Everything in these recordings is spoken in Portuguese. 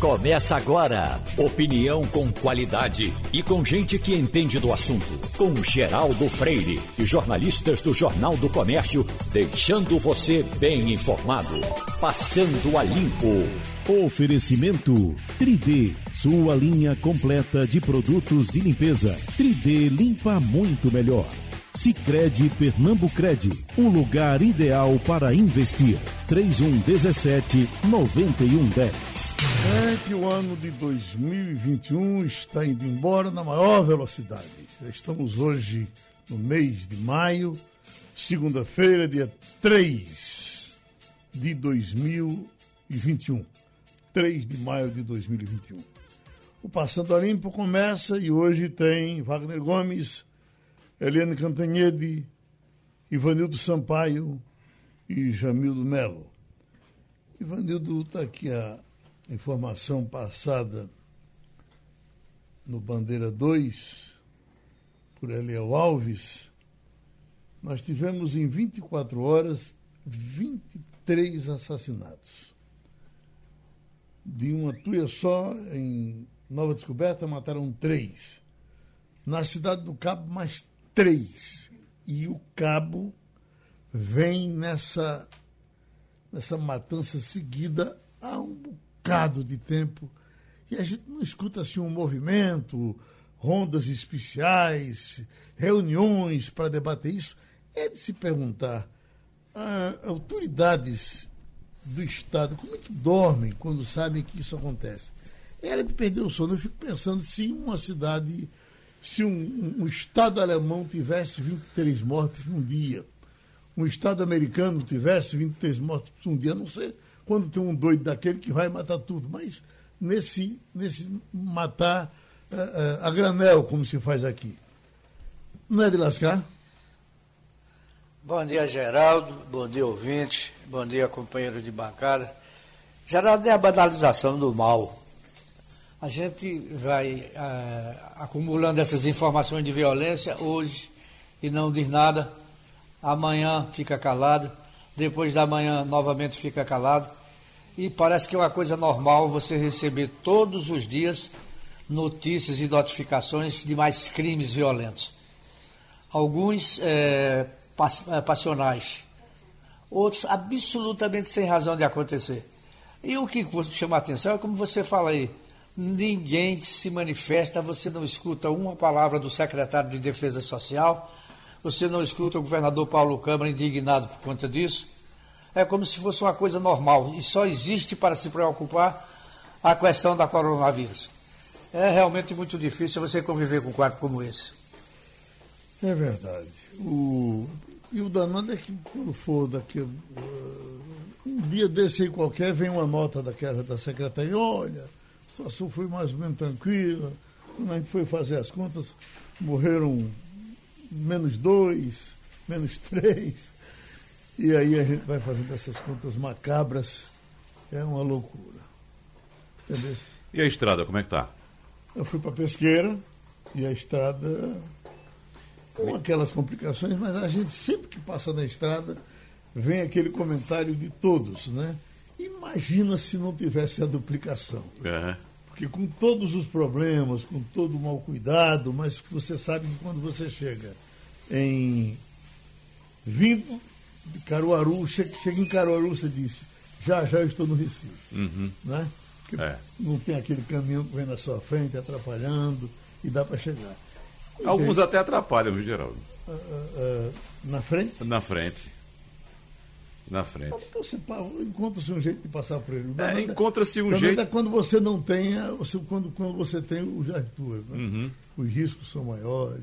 Começa agora. Opinião com qualidade e com gente que entende do assunto. Com Geraldo Freire e jornalistas do Jornal do Comércio, deixando você bem informado. Passando a limpo. Oferecimento 3D, sua linha completa de produtos de limpeza. 3D limpa muito melhor. Sicredi Pernambucred, o lugar ideal para investir. 3117 9110. Que o ano de 2021 está indo embora na maior velocidade. Estamos hoje no mês de maio, segunda-feira, dia 3 de 2021. 3 de maio de 2021. O Passando a Limpo começa e hoje tem Wagner Gomes, Eliane Cantanhede, Ivanildo Sampaio e Jamildo Melo. Ivanildo está aqui informação passada no Bandeira 2 por Eliel Alves. Nós tivemos em 24 horas 23 assassinatos. De uma tuia só, em Nova Descoberta, mataram três. Na cidade do Cabo, mais três. E o cabo vem nessa, nessa matança seguida há um bocado de tempo. E a gente não escuta assim um movimento, rondas especiais, reuniões para debater isso. É de se perguntar. Autoridades do Estado, como é que dormem quando sabem que isso acontece? Era de perder o sono. Eu fico pensando se uma cidade se um, um, Estado alemão tivesse 23 mortes num dia, um Estado americano tivesse 23 mortes num dia, não sei quando tem um doido daquele que vai matar tudo, mas nesse, nesse matar uh, uh, a granel, como se faz aqui. Não é de lascar? Bom dia, Geraldo. Bom dia, ouvinte. Bom dia, companheiro de bancada. Geraldo, é a banalização do mal a gente vai é, acumulando essas informações de violência hoje e não diz nada, amanhã fica calado, depois da manhã novamente fica calado, e parece que é uma coisa normal você receber todos os dias notícias e notificações de mais crimes violentos. Alguns é, passionais, outros absolutamente sem razão de acontecer. E o que chama a atenção é como você fala aí, ninguém se manifesta, você não escuta uma palavra do secretário de Defesa Social, você não escuta o governador Paulo Câmara indignado por conta disso. É como se fosse uma coisa normal e só existe para se preocupar a questão da coronavírus. É realmente muito difícil você conviver com um quadro como esse. É verdade. O... E o danado é que quando for daqui. Uh, um dia desse aí qualquer, vem uma nota daquela da secretaria, olha a situação foi mais ou menos tranquila. Quando a gente foi fazer as contas, morreram menos dois, menos três. E aí a gente vai fazendo essas contas macabras. É uma loucura. Entendeu? E a estrada, como é que tá? Eu fui para Pesqueira e a estrada com aquelas complicações, mas a gente sempre que passa na estrada vem aquele comentário de todos, né? Imagina se não tivesse a duplicação. Uhum. Porque com todos os problemas, com todo o mau cuidado, mas você sabe que quando você chega em vindo Caruaru, chega, chega em Caruaru, você disse, já já eu estou no Recife. Uhum. Né? Porque é. não tem aquele caminhão que vem na sua frente atrapalhando e dá para chegar. Alguns até atrapalham, viu, Geraldo? Uh, uh, uh, na frente? Na frente na frente. Você encontra-se um jeito de passar por ele. É, encontra-se um jeito. É quando você não tenha, quando, quando você tem os duas, né? uhum. os riscos são maiores.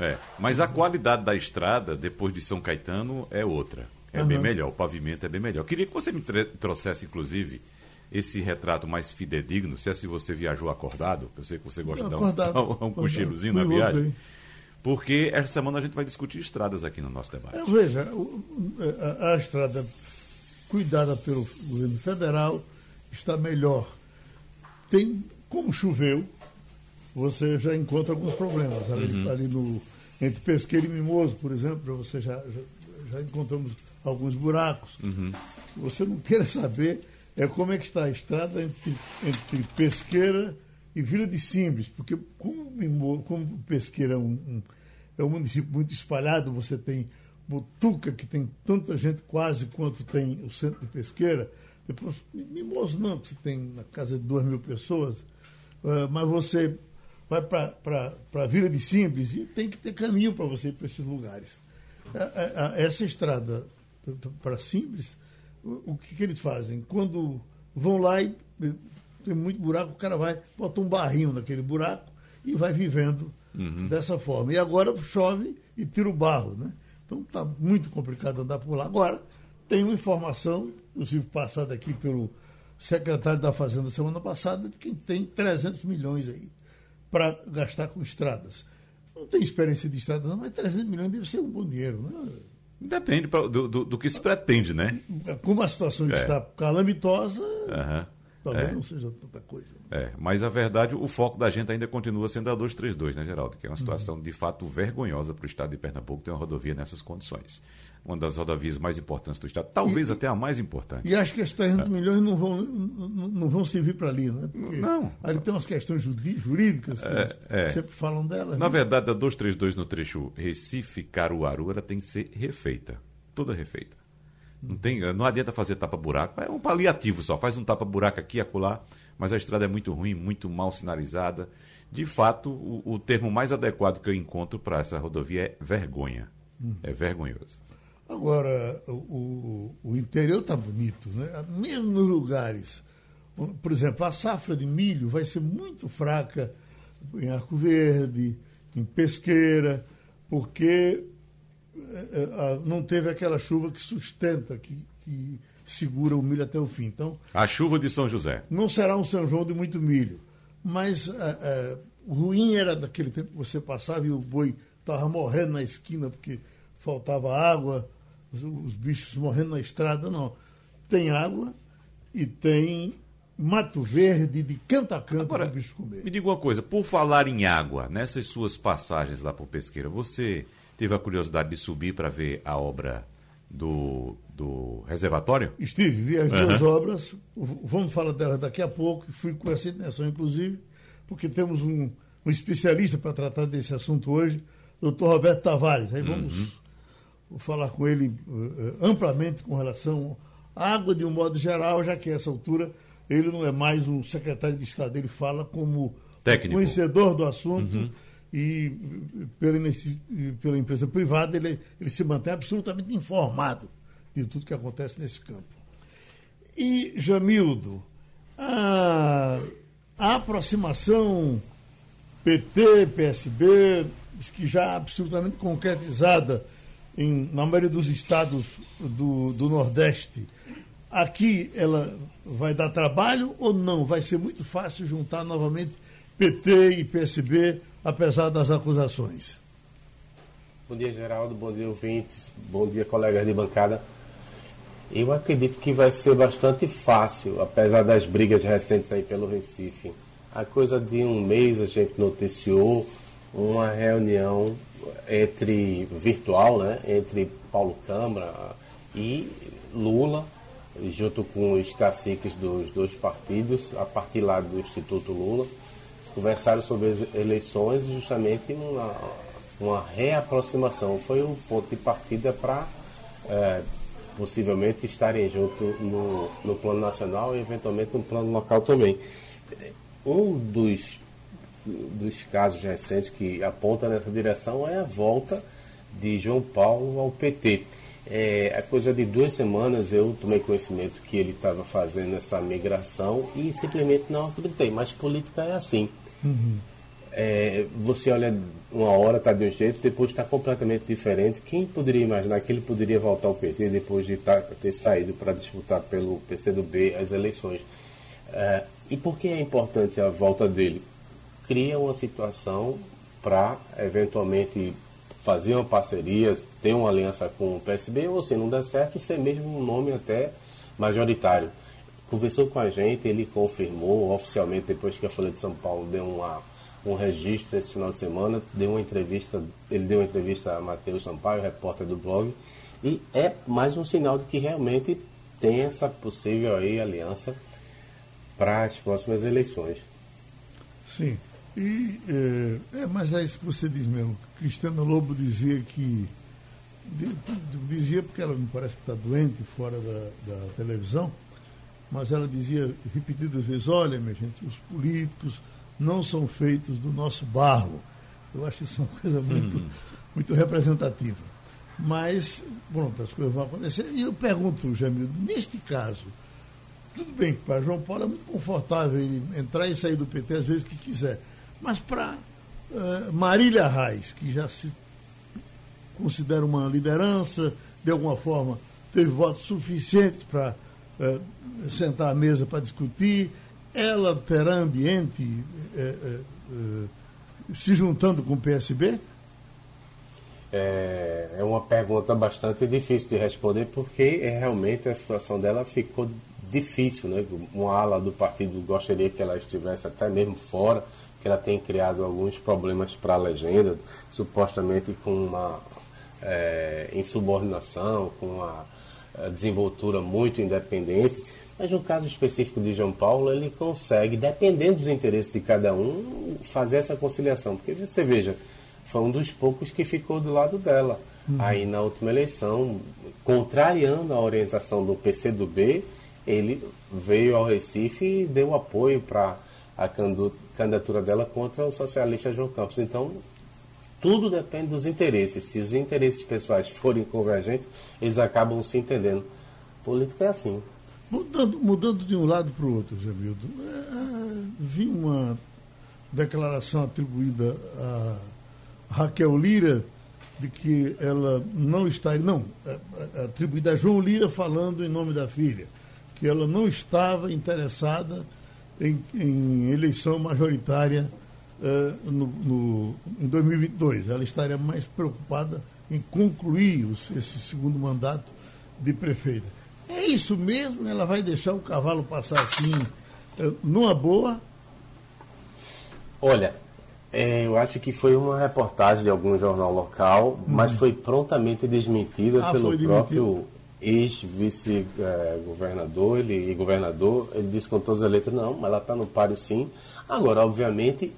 É, mas a qualidade da estrada depois de São Caetano é outra. É uhum. bem melhor, o pavimento é bem melhor. Queria que você me trouxesse, inclusive, esse retrato mais fidedigno, se é se você viajou acordado, eu sei que você gosta de dar um, um cochilozinho na viagem. Bem. Porque essa semana a gente vai discutir estradas aqui no nosso debate. É, veja, a, a, estrada cuidada pelo governo federal está melhor. Tem, como choveu, você já encontra alguns problemas. Ali, uhum. ali no, entre Pesqueiro e Mimoso, por exemplo, você já, já, já encontramos alguns buracos. Uhum. Você não queira saber é como é que está a estrada entre, entre Pesqueira e Vila de Simples, porque como, como Pesqueira é um, um, é um município muito espalhado, você tem Botuca, que tem tanta gente quase quanto tem o centro de Pesqueira, depois Mimoso não, que você tem na casa de duas mil pessoas, uh, mas você vai para Vila de Simples e tem que ter caminho para você ir para esses lugares. Essa estrada para Simples, o que, que eles fazem? Quando vão lá e tem muito buraco, o cara vai, bota um barrinho naquele buraco e vai vivendo uhum. dessa forma. E agora chove e tira o barro, né? Então está muito complicado andar por lá. Agora, tem uma informação, inclusive passada aqui pelo secretário da Fazenda semana passada, de que tem 300 milhões aí para gastar com estradas. Não tem experiência de estradas, não, mas 300 milhões deve ser um bom dinheiro, né? Depende do, do, do que se pretende, né? Como a situação é. está calamitosa, uhum. talvez é. não seja tanta coisa. É, mas a verdade, o foco da gente ainda continua sendo a 232, né, Geraldo? Que é uma situação uhum. de fato vergonhosa para o estado de Pernambuco ter uma rodovia nessas condições uma das rodovias mais importantes do Estado, talvez e, até a mais importante. E acho que esses 300 é. milhões não vão, não, não vão servir para ali, né? Porque não. Ali tem umas questões jurídicas que é, é. sempre falam delas. Na né? verdade, a 232 no trecho Recife-Caruaru, ela tem que ser refeita, toda refeita. Não, tem, não adianta fazer tapa-buraco, é um paliativo só, faz um tapa-buraco aqui e acolá, mas a estrada é muito ruim, muito mal sinalizada. De fato, o, o termo mais adequado que eu encontro para essa rodovia é vergonha. Hum. É vergonhoso. Agora, o, o interior está bonito, né? mesmo nos lugares. Por exemplo, a safra de milho vai ser muito fraca em Arco Verde, em Pesqueira, porque é, não teve aquela chuva que sustenta, que, que segura o milho até o fim. Então, a chuva de São José. Não será um São João de muito milho, mas é, é, o ruim era daquele tempo que você passava e o boi estava morrendo na esquina porque faltava água, os, os bichos morrendo na estrada, não. Tem água e tem mato verde de canto a canto para o bicho comer. Me diga uma coisa, por falar em água, nessas suas passagens lá por Pesqueira, você teve a curiosidade de subir para ver a obra do, do reservatório? Estive, vi as uhum. duas obras, vamos falar delas daqui a pouco, fui com essa intenção, inclusive, porque temos um, um especialista para tratar desse assunto hoje, doutor Roberto Tavares. Aí vamos uhum falar com ele uh, amplamente com relação à água de um modo geral, já que a essa altura ele não é mais um secretário de Estado, ele fala como Técnico. conhecedor do assunto uhum. e pela, pela, empresa privada ele, ele se mantém absolutamente informado de tudo que acontece nesse campo. E, Jamildo, a, a aproximação PT, PSB, que já absolutamente concretizada em, na maioria dos estados do, do Nordeste, aqui ela vai dar trabalho ou não? Vai ser muito fácil juntar novamente PT e PSB, apesar das acusações? Bom dia, Geraldo. Bom dia, ouvintes. Bom dia, colegas de bancada. Eu acredito que vai ser bastante fácil, apesar das brigas recentes aí pelo Recife. A coisa de um mês a gente noticiou uma reunião entre virtual, né, entre Paulo Câmara e Lula, junto com os caciques dos dois partidos, a partir lá do Instituto Lula, conversaram sobre as eleições e justamente uma, uma reaproximação. Foi o ponto de partida para é, possivelmente estarem juntos no, no plano nacional e eventualmente no plano local também. Um dos dos casos recentes que aponta nessa direção é a volta de João Paulo ao PT. É, a coisa de duas semanas eu tomei conhecimento que ele estava fazendo essa migração e simplesmente não acreditei. Mas política é assim. Uhum. É, você olha uma hora está de um jeito, depois está completamente diferente. Quem poderia imaginar que ele poderia voltar ao PT depois de tá, ter saído para disputar pelo PCdoB as eleições? É, e por que é importante a volta dele? Cria uma situação para eventualmente fazer uma parceria, ter uma aliança com o PSB, ou se não der certo, ser mesmo um nome até majoritário. Conversou com a gente, ele confirmou oficialmente, depois que a Folha de São Paulo deu uma, um registro esse final de semana, deu uma entrevista, ele deu uma entrevista a Matheus Sampaio, repórter do blog, e é mais um sinal de que realmente tem essa possível aí aliança para as próximas eleições. Sim. E, é, é, mas é isso que você diz mesmo. Cristiano Lobo dizia que. Dizia porque ela me parece que está doente fora da, da televisão, mas ela dizia repetidas vezes: olha, minha gente, os políticos não são feitos do nosso barro. Eu acho isso uma coisa muito, uhum. muito representativa. Mas, pronto, as coisas vão acontecer. E eu pergunto, Jamil, neste caso, tudo bem que para João Paulo é muito confortável ele entrar e sair do PT às vezes que quiser. Mas para uh, Marília Reis, que já se considera uma liderança, de alguma forma teve votos suficientes para uh, sentar à mesa para discutir, ela terá ambiente uh, se juntando com o PSB? É, é uma pergunta bastante difícil de responder, porque é, realmente a situação dela ficou difícil. Né? Uma ala do partido gostaria que ela estivesse até mesmo fora, que ela tem criado alguns problemas para a legenda, supostamente com uma é, insubordinação, com uma é, desenvoltura muito independente. Mas no caso específico de João Paulo, ele consegue, dependendo dos interesses de cada um, fazer essa conciliação. Porque você veja, foi um dos poucos que ficou do lado dela. Uhum. Aí na última eleição, contrariando a orientação do PCdoB, ele veio ao Recife e deu apoio para a candidatura dela contra o socialista João Campos. Então, tudo depende dos interesses. Se os interesses pessoais forem convergentes, eles acabam se entendendo. Política é assim. Mudando, mudando de um lado para o outro, Jamildo, é, é, vi uma declaração atribuída a Raquel Lira de que ela não estaria, não, é, é, atribuída a João Lira falando em nome da filha, que ela não estava interessada em, em eleição majoritária uh, no, no, em 2022. Ela estaria mais preocupada em concluir os, esse segundo mandato de prefeita. É isso mesmo? Ela vai deixar o cavalo passar assim, uh, numa boa? Olha, é, eu acho que foi uma reportagem de algum jornal local, hum. mas foi prontamente desmentida ah, pelo próprio ex-vice-governador é, ele, e governador. Ele disse com todas as letras, não, ela está no páreo sim. Agora, obviamente,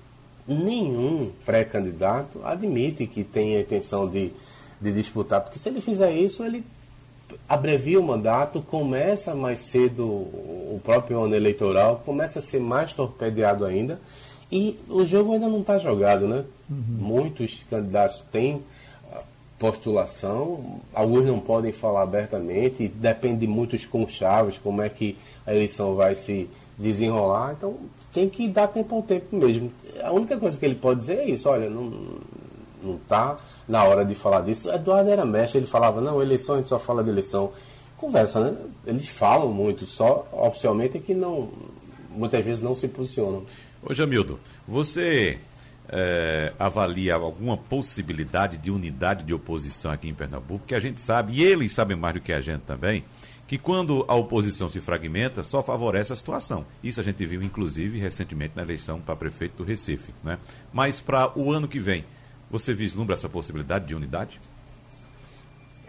nenhum pré-candidato admite que tem a intenção de, de disputar, porque se ele fizer isso, ele abrevia o mandato, começa mais cedo o próprio ano eleitoral, começa a ser mais torpedeado ainda. E o jogo ainda não está jogado, né? Uhum. Muitos candidatos têm postulação, alguns não podem falar abertamente, depende de muitos conchaves, como é que a eleição vai se desenrolar, então tem que dar tempo ao tempo mesmo. A única coisa que ele pode dizer é isso, olha, não, não tá na hora de falar disso. Eduardo era mestre, ele falava, não, eleição a gente só fala de eleição. Conversa, né? Eles falam muito, só oficialmente é que não, muitas vezes não se posicionam. Ô Jamildo, você é, avalia alguma possibilidade de unidade de oposição aqui em Pernambuco? Porque a gente sabe, e eles sabem mais do que a gente também, que quando a oposição se fragmenta, só favorece a situação. Isso a gente viu, inclusive, recentemente na eleição para prefeito do Recife. Né? Mas para o ano que vem, você vislumbra essa possibilidade de unidade?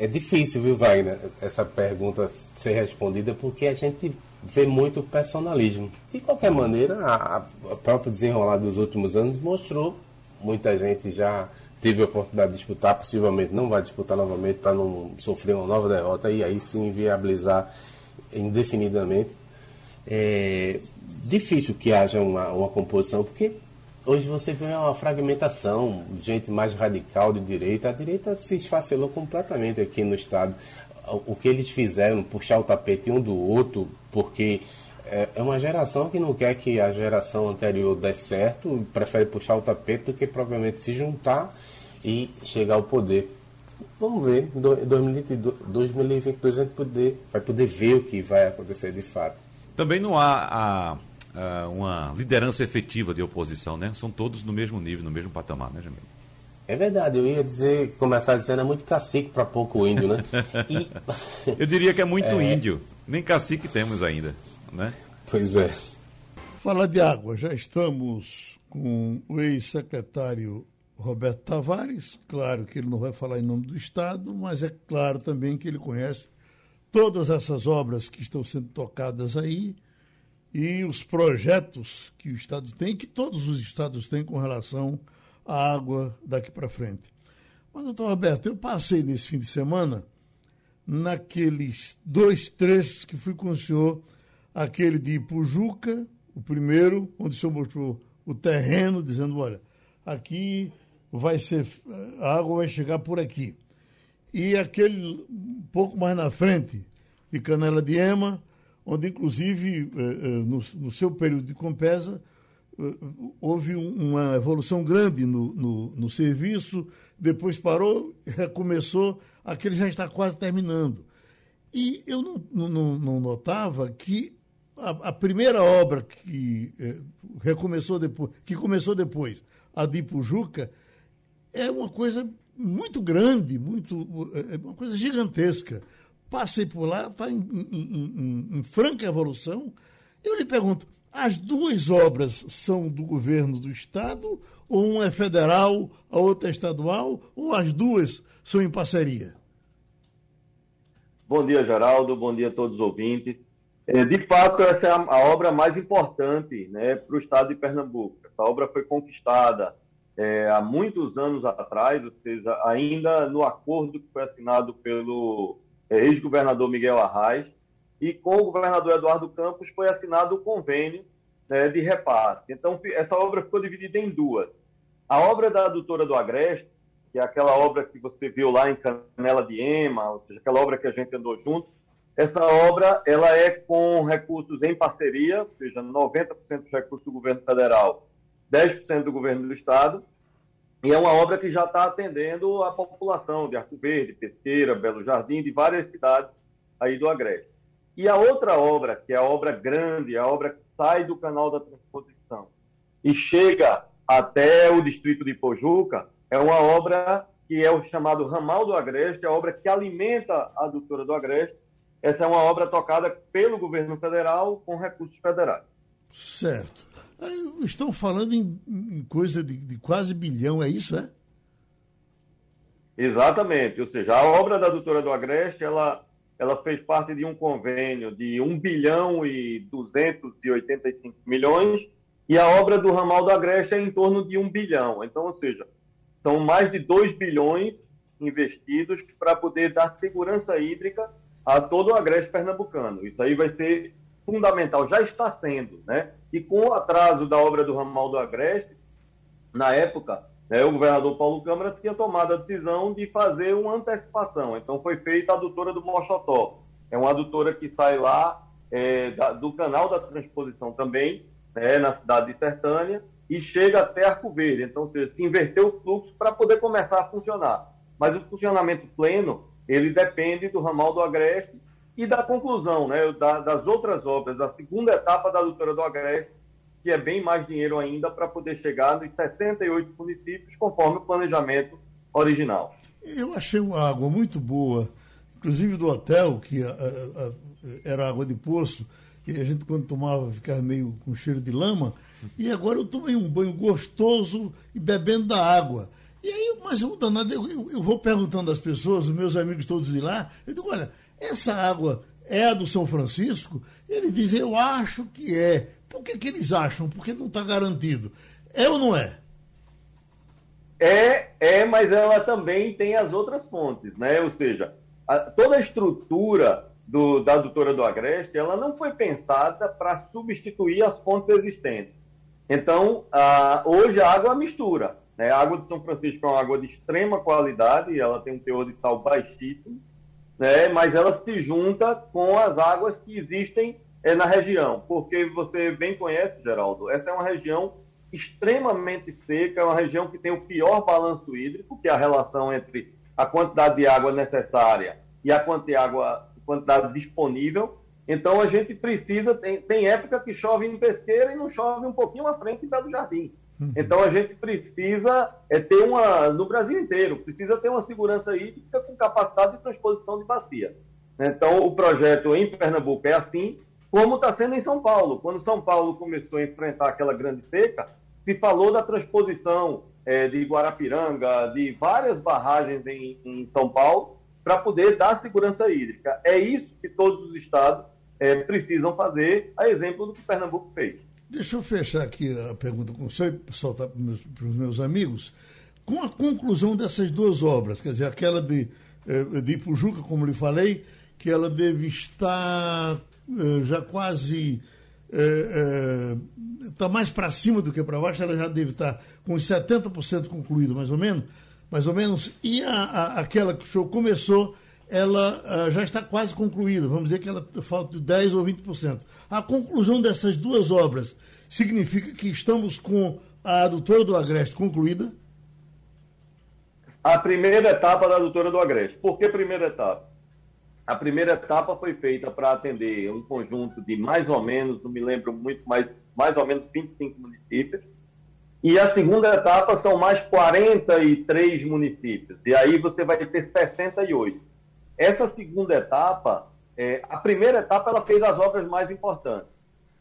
É difícil, viu, Wagner, essa pergunta ser respondida, porque a gente vê muito personalismo. De qualquer maneira, a próprio desenrolar dos últimos anos mostrou, muita gente já teve a oportunidade de disputar, possivelmente não vai disputar novamente para não sofrer uma nova derrota e aí sim viabilizar indefinidamente. É difícil que haja uma, uma composição, porque hoje você vê uma fragmentação, gente mais radical de direita. A direita se esfacelou completamente aqui no Estado o que eles fizeram, puxar o tapete um do outro, porque é, é uma geração que não quer que a geração anterior dê certo, prefere puxar o tapete do que provavelmente se juntar e chegar ao poder. Vamos ver, em 2022 a gente poder, vai poder ver o que vai acontecer de fato. Também não há a, a, uma liderança efetiva de oposição, né? São todos no mesmo nível, no mesmo patamar, né, Jamil? É verdade, eu ia dizer, começar dizendo, é muito cacique para pouco índio, né? E... eu diria que é muito é... índio, nem cacique temos ainda, né? Pois é. Falar de água, já estamos com o ex-secretário Roberto Tavares, claro que ele não vai falar em nome do Estado, mas é claro também que ele conhece todas essas obras que estão sendo tocadas aí e os projetos que o Estado tem, que todos os estados têm com relação à água daqui para frente. Mas, doutor Roberto, eu passei nesse fim de semana naqueles dois trechos que fui com o senhor, aquele de Ipujuca, o primeiro, onde o senhor mostrou o terreno, dizendo, olha, aqui vai ser, a água vai chegar por aqui. E aquele um pouco mais na frente, de Canela de Ema, onde inclusive eh, eh, no, seu período de Compesa eh, houve uma evolução grande no, no, no serviço, depois parou, recomeçou, aquele já está quase terminando. E eu não, não, não notava que a, a, primeira obra que recomeçou depois, que começou depois, a de Ipujuca, é uma coisa muito grande, muito, é uma coisa gigantesca. Passei por lá, está em, em, em, em franca evolução. Eu lhe pergunto, as duas obras são do governo do Estado, ou uma é federal, a outra é estadual, ou as duas são em parceria? Bom dia, Geraldo. Bom dia a todos os ouvintes. É, de fato, essa é a, obra mais importante né, para o estado de Pernambuco. Essa obra foi conquistada é, há muitos anos atrás, ou seja, ainda no acordo que foi assinado pelo ex-governador Miguel Arraes, e com o governador Eduardo Campos foi assinado o convênio né, de repasse. Então, essa obra ficou dividida em duas. A obra da adutora do Agreste, que é aquela obra que você viu lá em Canela de Ema, ou seja, aquela obra que a gente andou junto, essa obra ela é com recursos em parceria, ou seja, 90% dos recursos do governo federal, 10% do governo do estado, e é uma obra que já está atendendo a população de Arco Verde, Pesqueira, Belo Jardim, de várias cidades aí do Agreste. E a outra obra, que é a obra grande, a obra que sai do canal da transposição e chega até o distrito de Pojuca, é uma obra que é o chamado Ramal do Agreste, a obra que alimenta a adutora do Agreste, essa é uma obra tocada pelo governo federal com recursos federais. Certo. Estão falando em, em coisa de, de, quase bilhão, é isso, é? Exatamente. Ou seja, a obra da doutora do Agreste, ela, ela fez parte de um convênio de 1 bilhão e 285 milhões e a obra do ramal do Agreste é em torno de 1 bilhão. Então, ou seja, são mais de 2 bilhões investidos para poder dar segurança hídrica a todo o agreste pernambucano. Isso aí vai ser fundamental, já está sendo, né? E com o atraso da obra do ramal do agreste, na época, né, o governador Paulo Câmara tinha tomado a decisão de fazer uma antecipação. Então foi feita a adutora do Mochotó. É uma adutora que sai lá é, da, do canal da transposição também, né, na cidade de Sertânia, e chega até Arco Verde. Então, se inverteu o fluxo para poder começar a funcionar. Mas o funcionamento pleno ele depende do ramal do Agreste e da conclusão, né, da, das outras obras, da segunda etapa da doutora do Agreste, que é bem mais dinheiro ainda para poder chegar nos 68 municípios, conforme o planejamento original. Eu achei uma água muito boa, inclusive do hotel, que a, a, a, era água de poço, e a gente quando tomava ficava meio com cheiro de lama, e agora eu tomei um banho gostoso e bebendo da água. E aí, mas o danado, eu, eu vou perguntando às pessoas, os meus amigos todos de lá, eu digo, olha, essa água é a do São Francisco? Eles dizem, eu acho que é. Por que, que eles acham? Porque não está garantido. É ou não é? É, é, mas ela também tem as outras fontes, né? Ou seja, a, toda a estrutura do, da adutora do Agreste, ela não foi pensada para substituir as fontes existentes. Então, a, hoje a água mistura. Né? A água de São Francisco é uma água de extrema qualidade, ela tem um teor de sal baixíssimo, né? mas ela se junta com as águas que existem é, na região, porque você bem conhece, Geraldo, essa é uma região extremamente seca, é uma região que tem o pior balanço hídrico, que é a relação entre a quantidade de água necessária e a quantidade, água, quantidade disponível. Então a gente precisa, tem, tem época que chove em pesqueira e não chove um pouquinho à frente em Belo Jardim. Uhum. Então a gente precisa é, ter uma, no Brasil inteiro, precisa ter uma segurança hídrica com capacidade de transposição de bacia. Então o projeto em Pernambuco é assim, como está sendo em São Paulo. Quando São Paulo começou a enfrentar aquela grande seca, se falou da transposição é, de Guarapiranga, de várias barragens em, em São Paulo, para poder dar segurança hídrica. É isso que todos os estados é, precisam fazer, a exemplo do que Pernambuco fez. Deixa eu fechar aqui a pergunta com senhor e soltar para os meus amigos. Com a conclusão dessas duas obras, quer dizer, aquela de, eh, de Ipujuca, como lhe falei, que ela deve estar eh, já quase está mais para cima do que para baixo, ela já deve estar com 70% concluída, mais ou menos, mais ou menos, e a, a, aquela que o senhor começou, ela já está quase concluída, vamos dizer que ela falta 10% ou 20%. A conclusão dessas duas obras significa que estamos com a adutora do Agreste concluída? A primeira etapa da adutora do Agreste. Por que primeira etapa? A primeira etapa foi feita para atender um conjunto de mais ou menos, não me lembro muito, mas mais ou menos 25 municípios. E a segunda etapa são mais 43 municípios. E aí você vai ter 68. Essa segunda etapa, é, a primeira etapa ela fez as obras mais importantes.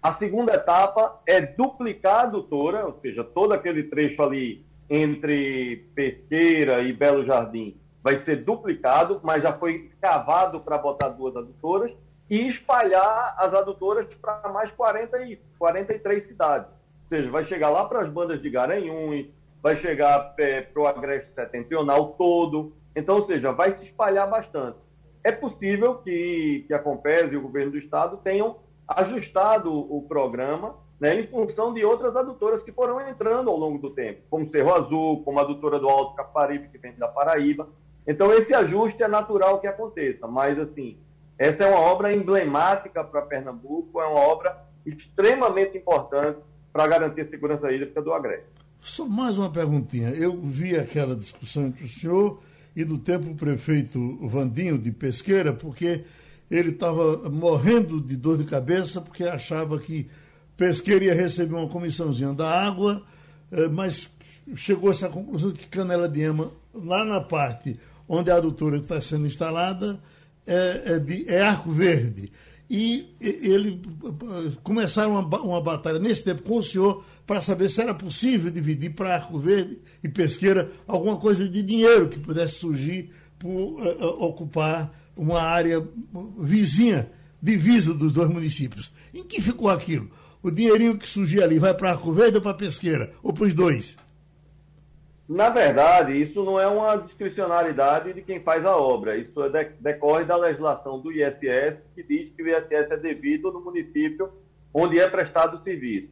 A segunda etapa é duplicar a adutora, ou seja, todo aquele trecho ali entre Pesqueira e Belo Jardim vai ser duplicado, mas já foi cavado para botar duas adutoras e espalhar as adutoras para mais 40 e 43 cidades. Ou seja, vai chegar lá para as bandas de Garanhuns, vai chegar é, para o Agreste Setentrional todo. Então, ou seja, vai se espalhar bastante. É possível que, que a Compes e o governo do estado tenham ajustado o programa né, em função de outras adutoras que foram entrando ao longo do tempo, como Cerro Azul, como a adutora do Alto Caparibe, que vem da Paraíba. Então, esse ajuste é natural que aconteça, mas, assim, essa é uma obra emblemática para Pernambuco, é uma obra extremamente importante para garantir a segurança hídrica do Agreste. Só mais uma perguntinha. Eu vi aquela discussão entre o senhor e do tempo o prefeito Vandinho de Pesqueira, porque ele estava morrendo de dor de cabeça, porque achava que Pesqueira ia receber uma comissãozinha da água, eh, mas chegou-se à conclusão de que Canela de Ema, lá na parte onde a adutora está sendo instalada, é, é, de, é Arco Verde. E ele começaram uma, uma batalha nesse tempo com o senhor para saber se era possível dividir para Arco Verde e Pesqueira alguma coisa de dinheiro que pudesse surgir por uh, ocupar uma área vizinha, divisa dos dois municípios. Em que ficou aquilo? O dinheirinho que surgia ali vai para Arco Verde ou para Pesqueira? Ou para os dois? Na verdade, isso não é uma discricionalidade de quem faz a obra. Isso é decorre da legislação do ISS, que diz que o ISS é devido no município onde é prestado o serviço.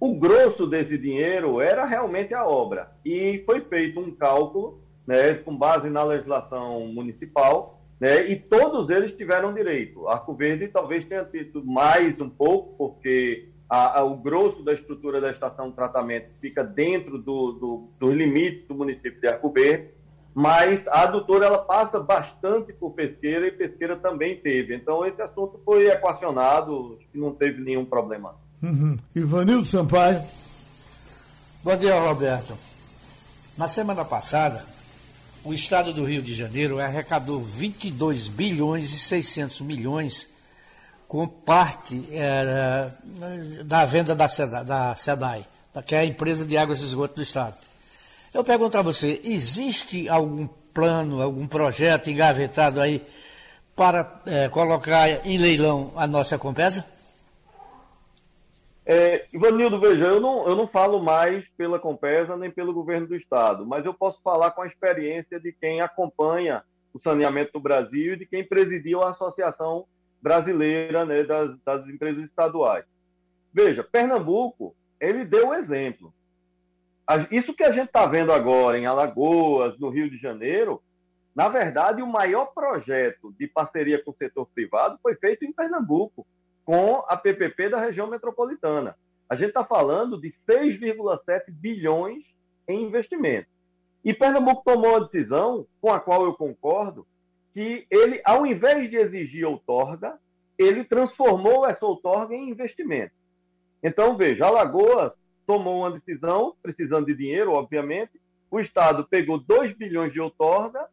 O grosso desse dinheiro era realmente a obra. E foi feito um cálculo, né, com base na legislação municipal, né, e todos eles tiveram direito. Arco Verde talvez tenha tido mais um pouco, porque a, a, o grosso da estrutura da estação de tratamento fica dentro do, do, dos limites do município de Arco Verde, mas a adutora ela passa bastante por pesqueira e pesqueira também teve. Então esse assunto foi equacionado, e não teve nenhum problema. Uhum. Ivanildo Sampaio. Bom dia, Roberto. Na semana passada, o estado do Rio de Janeiro arrecadou 22 bilhões e 600 milhões com parte é, da venda da SEDAI, da SEDAI, que é a empresa de águas e esgoto do Estado. Eu pergunto a você, existe algum plano, algum projeto engavetado aí para é, colocar em leilão a nossa Compesa? É, Ivanildo, veja, eu não, eu não falo mais pela Compesa nem pelo governo do Estado, mas eu posso falar com a experiência de quem acompanha o saneamento do Brasil e de quem presidiu a Associação Brasileira né, das, das Empresas Estaduais. Veja, Pernambuco, ele deu o exemplo. Isso que a gente está vendo agora em Alagoas, no Rio de Janeiro, na verdade, o maior projeto de parceria com o setor privado foi feito em Pernambuco com a PPP da região metropolitana. A gente está falando de 6,7 bilhões em investimento. E Pernambuco tomou a decisão, com a qual eu concordo, que ele, ao invés de exigir outorga, ele transformou essa outorga em investimento. Então, veja, Alagoas tomou uma decisão, precisando de dinheiro, obviamente, o Estado pegou 2 bilhões de outorga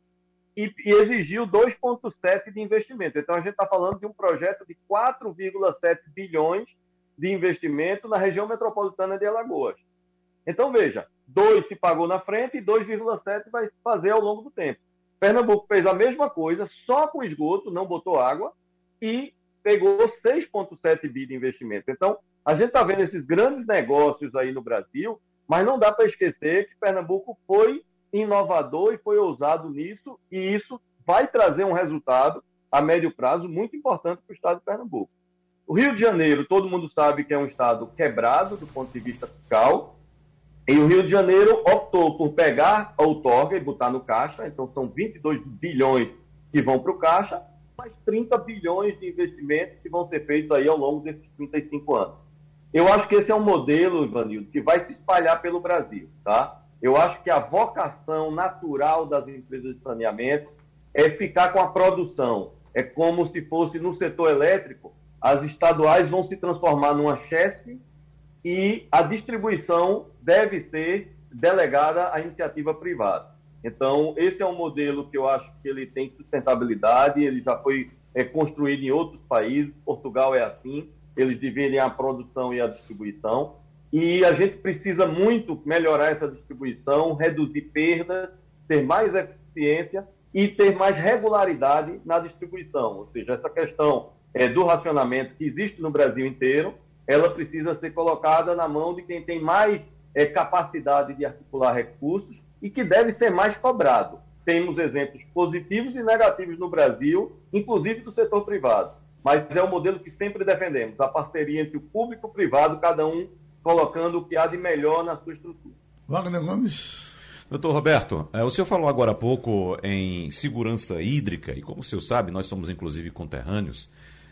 e, e exigiu 2,7 de investimento. Então, a gente está falando de um projeto de 4,7 bilhões de investimento na região metropolitana de Alagoas. Então, veja, 2 se pagou na frente e 2,7 vai fazer ao longo do tempo. Pernambuco fez a mesma coisa, só com esgoto, não botou água, e pegou 6,7 bi de investimento. Então, a gente está vendo esses grandes negócios aí no Brasil, mas não dá para esquecer que Pernambuco foi inovador e foi ousado nisso, e isso vai trazer um resultado a médio prazo muito importante para o estado de Pernambuco. O Rio de Janeiro, todo mundo sabe que é um estado quebrado do ponto de vista fiscal, e o Rio de Janeiro optou por pegar a outorga e botar no caixa, então são 22 bilhões que vão para o caixa, mais 30 bilhões de investimentos que vão ser feitos aí ao longo desses 35 anos. Eu acho que esse é um modelo, Ivanildo, que vai se espalhar pelo Brasil, tá? Eu acho que a vocação natural das empresas de saneamento é ficar com a produção. É como se fosse no setor elétrico, as estaduais vão se transformar numa chefe e a distribuição deve ser delegada à iniciativa privada. Então, esse é um modelo que eu acho que ele tem sustentabilidade, ele já foi é, construído em outros países, Portugal é assim, eles dividem a produção e a distribuição, e a gente precisa muito melhorar essa distribuição, reduzir perdas, ter mais eficiência e ter mais regularidade na distribuição. Ou seja, essa questão é, do racionamento que existe no Brasil inteiro, ela precisa ser colocada na mão de quem tem mais é, capacidade de articular recursos e que deve ser mais cobrado. Temos exemplos positivos e negativos no Brasil, inclusive do setor privado. Mas é o modelo que sempre defendemos, a parceria entre o público e o privado, cada um colocando o que há de melhor na sua estrutura. Wagner Gomes. Doutor Roberto, é, o senhor falou agora há pouco em segurança hídrica, e como o senhor sabe, nós somos inclusive conterrâneos.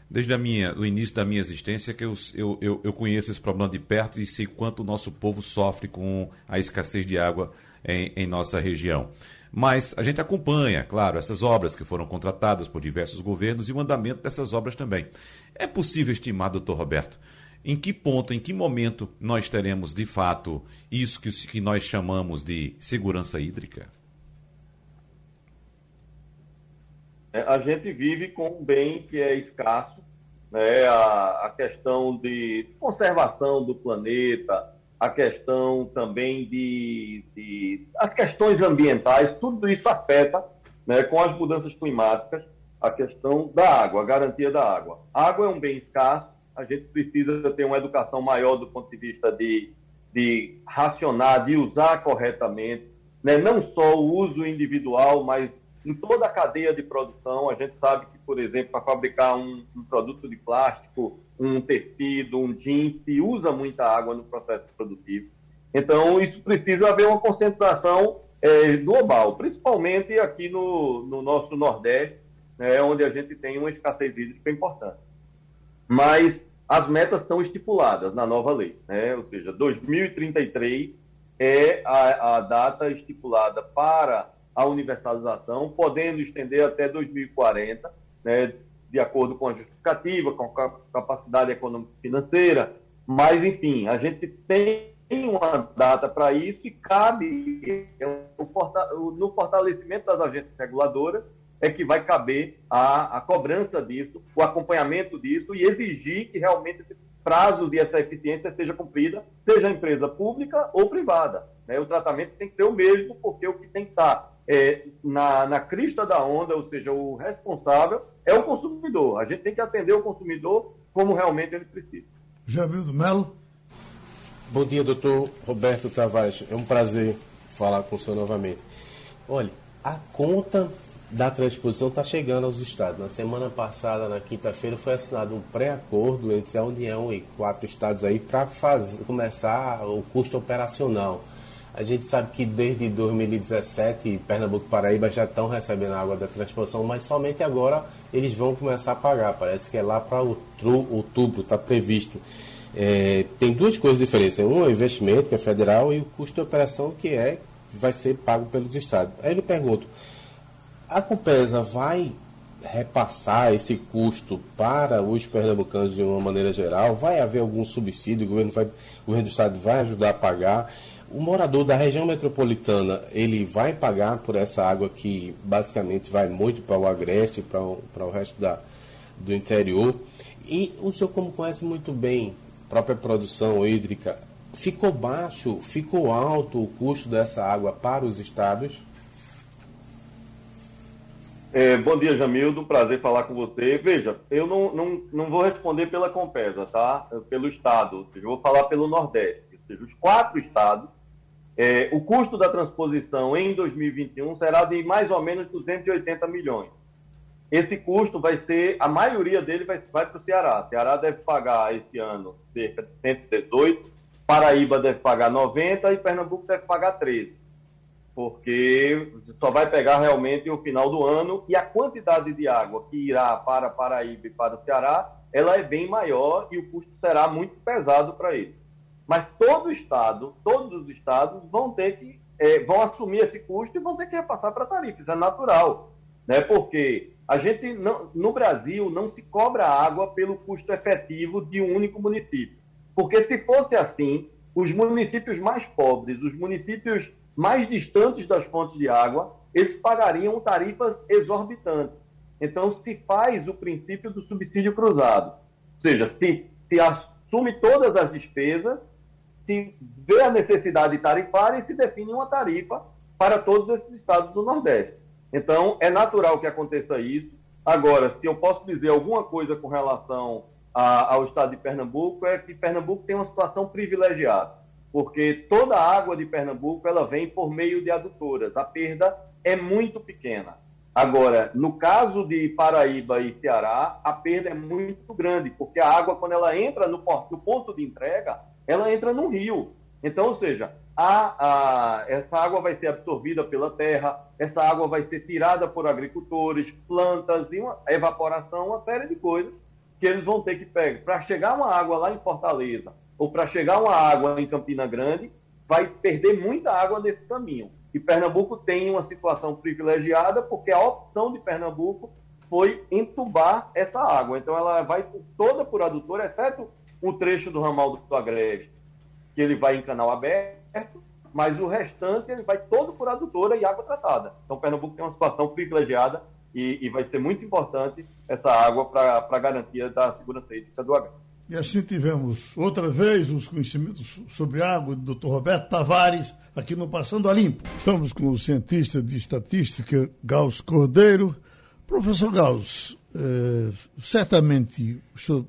Desde a minha, o início da minha existência, que eu, eu, eu conheço esse problema de perto e sei quanto o nosso povo sofre com a escassez de água em, em nossa região. Mas a gente acompanha, claro, essas obras que foram contratadas por diversos governos e o andamento dessas obras também. É possível estimar, doutor Roberto, em que ponto, em que momento nós teremos de fato isso que, que nós chamamos de segurança hídrica? É, a gente vive com um bem que é escasso, né? a, a questão de conservação do planeta, a questão também de, de, as questões ambientais, tudo isso afeta, né, com as mudanças climáticas, a questão da água, a garantia da água. A água é um bem escasso, a gente precisa ter uma educação maior do ponto de vista de, de racionar, de usar corretamente, né, não só o uso individual, mas em toda a cadeia de produção. A gente sabe que, por exemplo, para fabricar um, um produto de plástico, um tecido, um jeans, se usa muita água no processo produtivo. Então, isso precisa haver uma concentração é, global, principalmente aqui no, no nosso Nordeste, né, onde a gente tem uma escassez hídrica importante. Mas as metas estão estipuladas na nova lei, né? ou seja, 2033 é a, a data estipulada para a universalização, podendo estender até 2040, né, de acordo com a justificativa, com a capacidade econômica financeira, mas, enfim, a gente tem uma data para isso e cabe no fortalecimento das agências reguladoras é que vai caber a, a cobrança disso, o acompanhamento disso e exigir que realmente esse prazo de essa eficiência seja cumprida, seja empresa pública ou privada. Né? O tratamento tem que ser o mesmo, porque o que tem que estar é, na, na crista da onda, ou seja, o responsável é o consumidor. A gente tem que atender o consumidor como realmente ele precisa. Jamildo Melo. Bom dia, doutor Roberto Tavares. É um prazer falar com o senhor novamente. Olha, a conta da transposição está chegando aos estados. Na semana passada, na quinta-feira, foi assinado um pré-acordo entre a União e quatro estados aí para começar o custo operacional. A gente sabe que desde 2017 Pernambuco e Paraíba já estão recebendo água da transposição, mas somente agora eles vão começar a pagar. Parece que é lá para outubro, está previsto. É, tem duas coisas diferentes. Um é o investimento, que é federal, e o custo de operação, que é vai ser pago pelos estados. Aí eu pergunto, a Compesa vai repassar esse custo para os pernambucanos de uma maneira geral? Vai haver algum subsídio? O governo, vai, o governo do estado vai ajudar a pagar? O morador da região metropolitana, ele vai pagar por essa água que basicamente vai muito para o agreste, para o, para o resto da, do interior. E o senhor, como conhece muito bem própria produção hídrica, ficou baixo, ficou alto o custo dessa água para os estados? É, bom dia, Jamildo. Prazer falar com você. Veja, eu não, não, não vou responder pela Compesa, tá? Pelo Estado. Ou seja, eu vou falar pelo Nordeste. Ou seja, os quatro estados, é, o custo da transposição em 2021 será de mais ou menos 280 milhões. Esse custo vai ser, a maioria dele vai, vai para o Ceará. O Ceará deve pagar esse ano cerca de 118, Paraíba deve pagar 90 e Pernambuco deve pagar 13 porque só vai pegar realmente o final do ano e a quantidade de água que irá para Paraíba e para o Ceará, ela é bem maior e o custo será muito pesado para eles. Mas todo o estado, todos os estados vão ter que é, vão assumir esse custo e vão ter que repassar para tarifas, é natural, né? Porque a gente não, no Brasil não se cobra água pelo custo efetivo de um único município, porque se fosse assim, os municípios mais pobres, os municípios mais distantes das fontes de água, eles pagariam tarifas exorbitantes. Então, se faz o princípio do subsídio cruzado. Ou seja, se, se assume todas as despesas, se vê a necessidade tarifária e se define uma tarifa para todos esses estados do Nordeste. Então, é natural que aconteça isso. Agora, se eu posso dizer alguma coisa com relação a, ao estado de Pernambuco, é que Pernambuco tem uma situação privilegiada porque toda a água de Pernambuco ela vem por meio de adutoras. A perda é muito pequena. Agora, no caso de Paraíba e Ceará, a perda é muito grande, porque a água, quando ela entra no, ponto de entrega, ela entra no rio. Então, ou seja, a, a, essa água vai ser absorvida pela terra, essa água vai ser tirada por agricultores, plantas, e uma evaporação, uma série de coisas que eles vão ter que pegar. Para chegar uma água lá em Fortaleza, ou para chegar uma água em Campina Grande, vai perder muita água nesse caminho. E Pernambuco tem uma situação privilegiada porque a opção de Pernambuco foi entubar essa água. Então ela vai toda por adutora, exceto o trecho do ramal do Agreste, que ele vai em canal aberto, mas o restante ele vai todo por adutora e água tratada. Então Pernambuco tem uma situação privilegiada e, e vai ser muito importante essa água para a garantia da segurança hídrica do agreste. E assim tivemos outra vez os conhecimentos sobre água do Dr. Roberto Tavares, aqui no Passando a Limpo. Estamos com o cientista de estatística Gauss Cordeiro. Professor Gauss, eh, certamente o senhor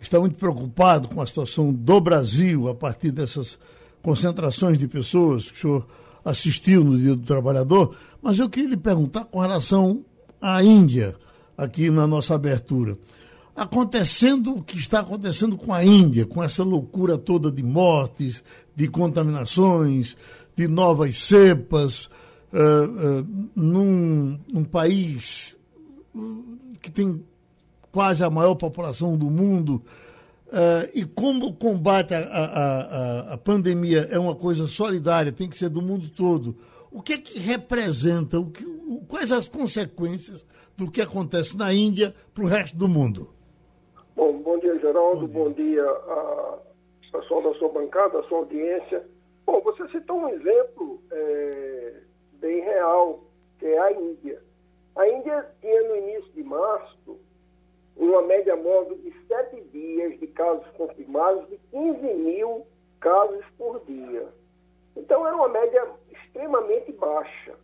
está muito preocupado com a situação do Brasil a partir dessas concentrações de pessoas que o senhor assistiu no Dia do Trabalhador, mas eu queria lhe perguntar com relação à Índia, aqui na nossa abertura acontecendo o que está acontecendo com a Índia, com essa loucura toda de mortes, de contaminações, de novas cepas, uh, uh, num, num, país que tem quase a maior população do mundo. Uh, e como o combate à, pandemia é uma coisa solidária, tem que ser do mundo todo, o que é que representa, o que, quais as consequências do que acontece na Índia para o resto do mundo? Bom, bom dia, Geraldo. Bom dia, bom dia a pessoal da sua bancada, a sua audiência. Bom, você citou um exemplo é, bem real, que é a Índia. A Índia tinha no início de março uma média móvel de sete dias de casos confirmados de 15 mil casos por dia. Então era uma média extremamente baixa.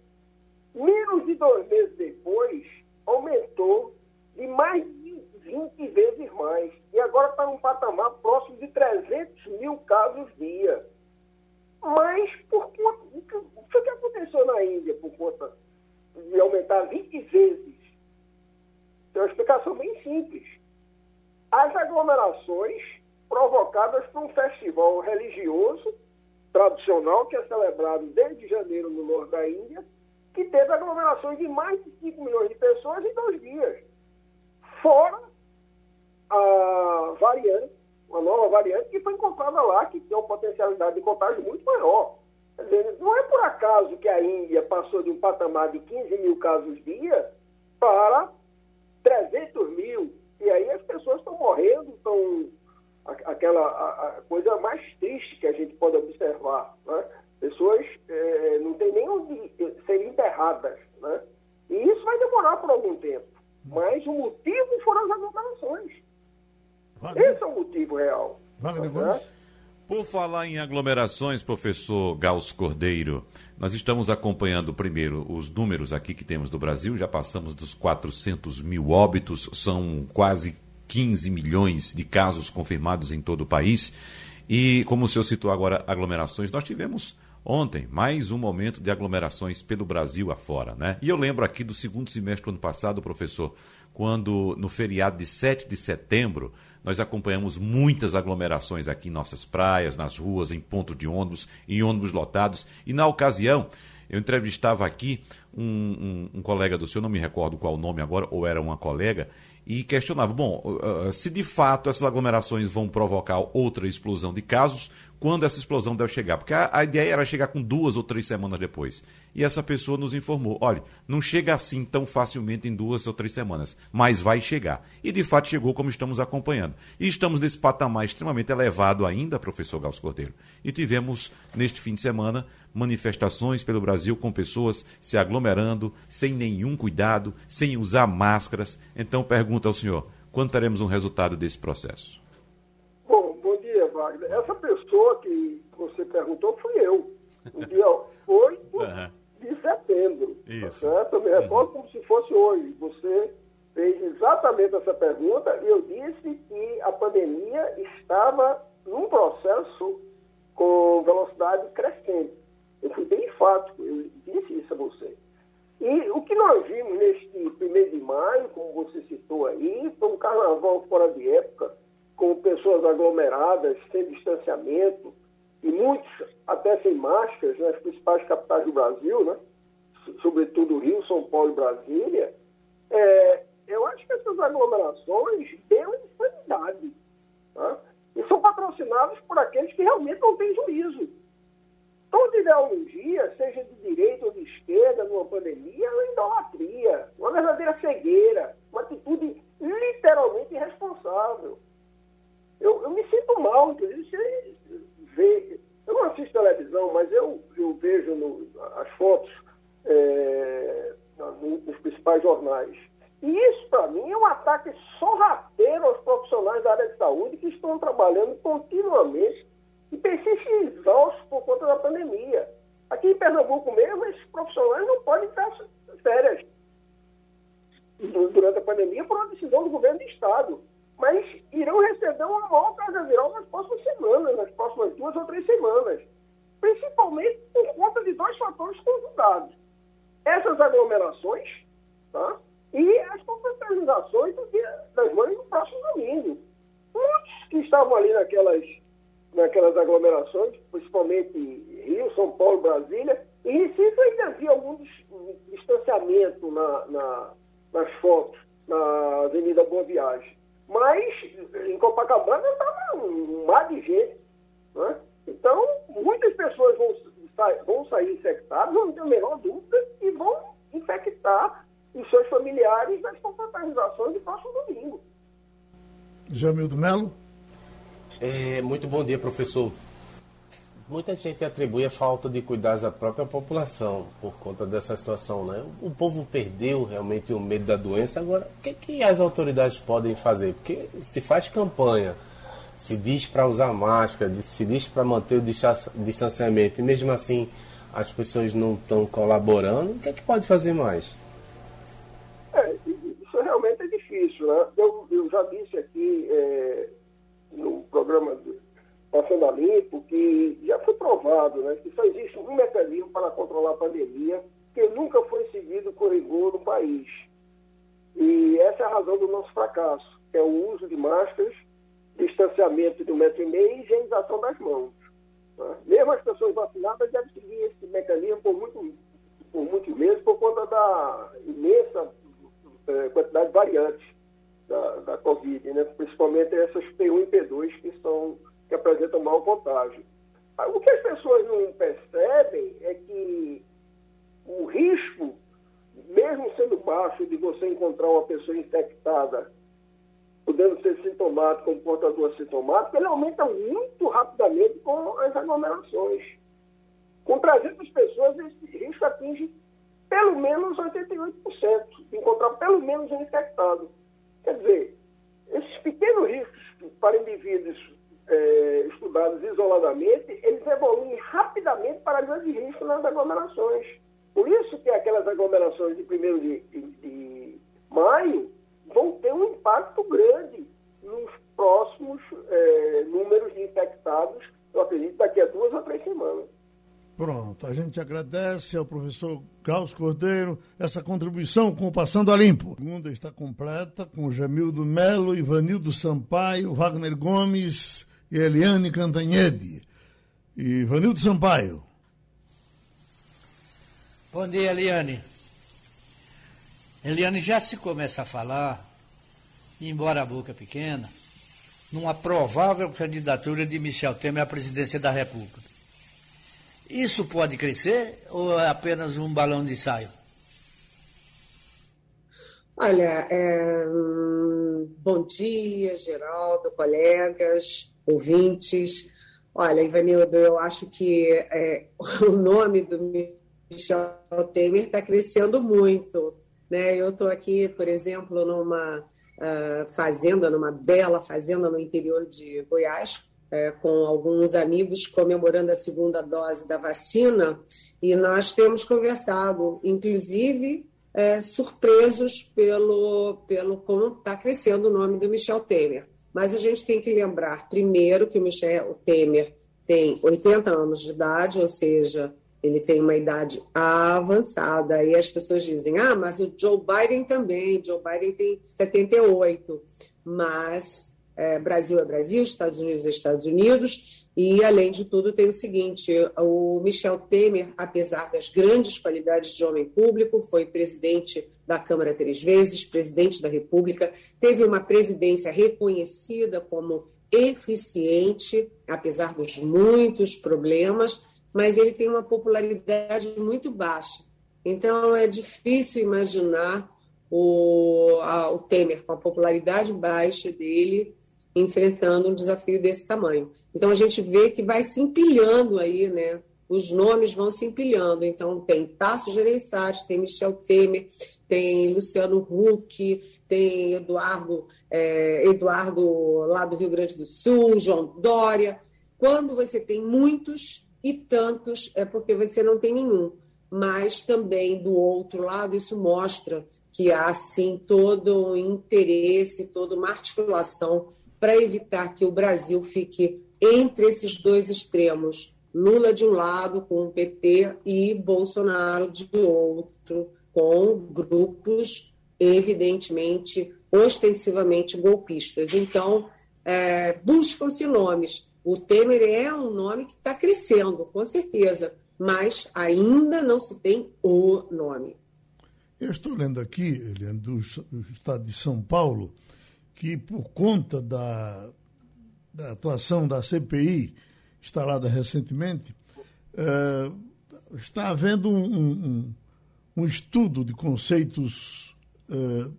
Menos de dois meses depois, aumentou de mais de 20 vezes mais. E agora está num patamar próximo de 300 mil casos dia. Mas por conta, o que aconteceu na Índia por conta de aumentar 20 vezes? Tem uma explicação bem simples. As aglomerações provocadas por um festival religioso tradicional que é celebrado desde janeiro no norte da Índia, que teve aglomerações de mais de 5 milhões de pessoas em dois dias. Fora a variante, uma nova variante que foi encontrada lá, que tem uma potencialidade de contágio muito maior. Não é por acaso que a Índia passou de um patamar de 15 mil casos dia para 300 mil. E aí as pessoas estão morrendo, estão. Aquela a, a coisa mais triste que a gente pode observar. Né? Pessoas é, não têm nem onde ser enterradas. Né? E isso vai demorar por algum tempo. Mas o motivo foram as aglomerações. Wagner. Esse é o motivo real. Wagner Gomes? Por falar em aglomerações, professor Gauss Cordeiro, nós estamos acompanhando primeiro os números aqui que temos do Brasil, já passamos dos 400 mil óbitos, são quase 15 milhões de casos confirmados em todo o país. E, como o senhor citou agora, aglomerações, nós tivemos ontem mais um momento de aglomerações pelo Brasil afora, né? E eu lembro aqui do segundo semestre do ano passado, professor, quando no feriado de 7 de setembro nós acompanhamos muitas aglomerações aqui em nossas praias, nas ruas, em pontos de ônibus, em ônibus lotados. E na ocasião, eu entrevistava aqui um, um, um, colega do senhor, não me recordo qual o nome agora, ou era uma colega, e questionava: bom, uh, se de fato essas aglomerações vão provocar outra explosão de casos, quando essa explosão deve chegar? Porque a, a, ideia era chegar com duas ou três semanas depois. E essa pessoa nos informou: olha, não chega assim tão facilmente em duas ou três semanas, mas vai chegar. E de fato chegou como estamos acompanhando. E estamos nesse patamar extremamente elevado ainda, professor Gauss Cordeiro. E tivemos, neste fim de semana, manifestações pelo Brasil com pessoas se aglomerando, sem nenhum cuidado, sem usar máscaras. Então, pergunta ao senhor: quando teremos um resultado desse processo? Bom, bom dia, Wagner. Essa pessoa que você perguntou fui eu. O dia 8 uhum. de setembro. Tá Isso. Tá certo? Eu me recordo uhum. como se fosse hoje. Você fez exatamente essa pergunta e eu disse que a pandemia estava num processo com velocidade crescente. Eu fui bem enfático, eu disse isso a você. E o que nós vimos neste primeiro de maio, como você citou aí, foi um carnaval fora de época, com pessoas aglomeradas, sem distanciamento, e muitos até sem máscaras nas principais capitais do Brasil, né? sobretudo Rio, São Paulo e Brasília, é, eu acho que essas aglomerações dão insanidade. Tá? E são patrocinadas por aqueles que realmente não têm juízo. Toda ideologia, seja de direita ou de esquerda, numa pandemia, é uma idolatria, uma verdadeira cegueira, uma atitude literalmente irresponsável. Eu, eu me sinto mal, inclusive, você vê. Eu não assisto televisão, mas eu, eu vejo no, as fotos é, nos principais jornais. E isso, para mim, é um ataque sorrateiro aos profissionais da área de saúde que estão trabalhando continuamente e persiste exaustos por conta da pandemia. Aqui em Pernambuco mesmo, esses profissionais não podem estar férias durante a pandemia por uma decisão do governo do Estado. Mas irão receber uma maior carga viral nas próximas semanas, nas próximas duas ou três semanas. Principalmente por conta de dois fatores conjugados. Essas aglomerações tá? e as confraternizações das mães no próximo domingo. Muitos que estavam ali naquelas naquelas aglomerações, principalmente Rio, São Paulo, Brasília. Em Recife ainda havia algum distanciamento na, na, nas fotos, na Avenida Boa Viagem. Mas em Copacabana estava um mar de gente. Né? Então, muitas pessoas vão, vão sair infectadas, não tenho a menor dúvida, e vão infectar os seus familiares nas confraternizações do próximo domingo. Jamildo Melo? É, muito bom dia, professor. Muita gente atribui a falta de cuidados à própria população por conta dessa situação, né? O povo perdeu realmente o medo da doença. Agora, o que, que as autoridades podem fazer? Porque se faz campanha, se diz para usar máscara, se diz para manter o distanciamento, e mesmo assim as pessoas não estão colaborando, o que que pode fazer mais? É, isso realmente é difícil, né? Eu, eu já disse aqui. É no programa Passando a Limpo, que já foi provado né, que só existe um mecanismo para controlar a pandemia que nunca foi seguido com rigor no país. E essa é a razão do nosso fracasso, que é o uso de máscaras, distanciamento de um metro e meio e higienização das mãos. Né? Mesmo as pessoas vacinadas devem seguir esse mecanismo por, muito, por muitos meses por conta da imensa eh, quantidade de variantes da, da Covid, né? principalmente essas P1 e P2 que, são, que apresentam mau contágio. O que as pessoas não percebem é que o risco, mesmo sendo baixo, de você encontrar uma pessoa infectada, podendo ser sintomático ou portador assintomático, ele aumenta muito rapidamente com as aglomerações. Com 300 pessoas, esse risco atinge pelo menos 88%, de encontrar pelo menos um infectado. Quer dizer, esses pequenos riscos para indivíduos é, estudados isoladamente, eles evoluem rapidamente para grande risco nas aglomerações. Por isso que aquelas aglomerações de 1 de, de, maio vão ter um impacto grande nos próximos é, números de infectados, eu acredito, daqui a duas ou três semanas. Pronto, a gente agradece ao professor Carlos Cordeiro essa contribuição com o Passando a Limpo. A segunda está completa com Jamildo Melo, Ivanildo Sampaio, Wagner Gomes Eliane Cantanhede. Ivanildo Sampaio. Bom dia, Eliane. Eliane, já se começa a falar, embora a boca pequena, numa provável candidatura de Michel Temer à presidência da República. Isso pode crescer ou é apenas um balão de ensaio? Olha, é, bom dia, Geraldo, colegas, ouvintes. Olha, Ivanildo, eu acho que é, o nome do Michel Temer está crescendo muito. Né? Eu estou aqui, por exemplo, numa uh, fazenda, numa bela fazenda no interior de Goiás, é, com alguns amigos comemorando a segunda dose da vacina e nós temos conversado, inclusive é, surpresos pelo, pelo como está crescendo o nome do Michel Temer. Mas a gente tem que lembrar, primeiro, que o Michel Temer tem 80 anos de idade, ou seja, ele tem uma idade avançada. E as pessoas dizem, ah, mas o Joe Biden também, Joe Biden tem 78. Mas é, Brasil é Brasil, Estados Unidos é Estados Unidos, e além de tudo tem o seguinte: o Michel Temer, apesar das grandes qualidades de homem público, foi presidente da Câmara três vezes, presidente da República, teve uma presidência reconhecida como eficiente, apesar dos muitos problemas, mas ele tem uma popularidade muito baixa. Então é difícil imaginar o, a, o Temer com a popularidade baixa dele enfrentando um desafio desse tamanho. Então a gente vê que vai se empilhando aí, né? Os nomes vão se empilhando. Então tem Tasso Gereissati, tem Michel Temer, tem Luciano Huck, tem Eduardo, é, Eduardo lá do Rio Grande do Sul, João Dória. Quando você tem muitos e tantos, é porque você não tem nenhum. Mas também do outro lado, isso mostra que há sim todo um interesse, toda uma articulação para evitar que o Brasil fique entre esses dois extremos, Lula de um lado com o PT e Bolsonaro de outro, com grupos evidentemente, ostensivamente golpistas. Então, é, buscam-se nomes. O Temer é um nome que está crescendo, com certeza, mas ainda não se tem o nome. Eu estou lendo aqui, Eliane, do estado de São Paulo, que por conta da, da atuação da CPI, instalada recentemente, uh, está havendo um, um, um, estudo de conceitos uh,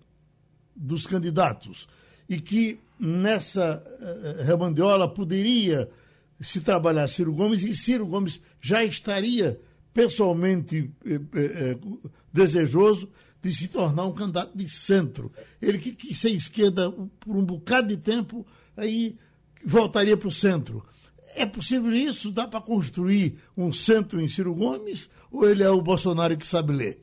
dos candidatos e que nessa uh, remandiola poderia se trabalhar Ciro Gomes e Ciro Gomes já estaria pessoalmente desejoso de se tornar um candidato de centro. Ele que quis ser esquerda por um bocado de tempo, aí voltaria para o centro. É possível isso? Dá para construir um centro em Ciro Gomes? Ou ele é o Bolsonaro que sabe ler?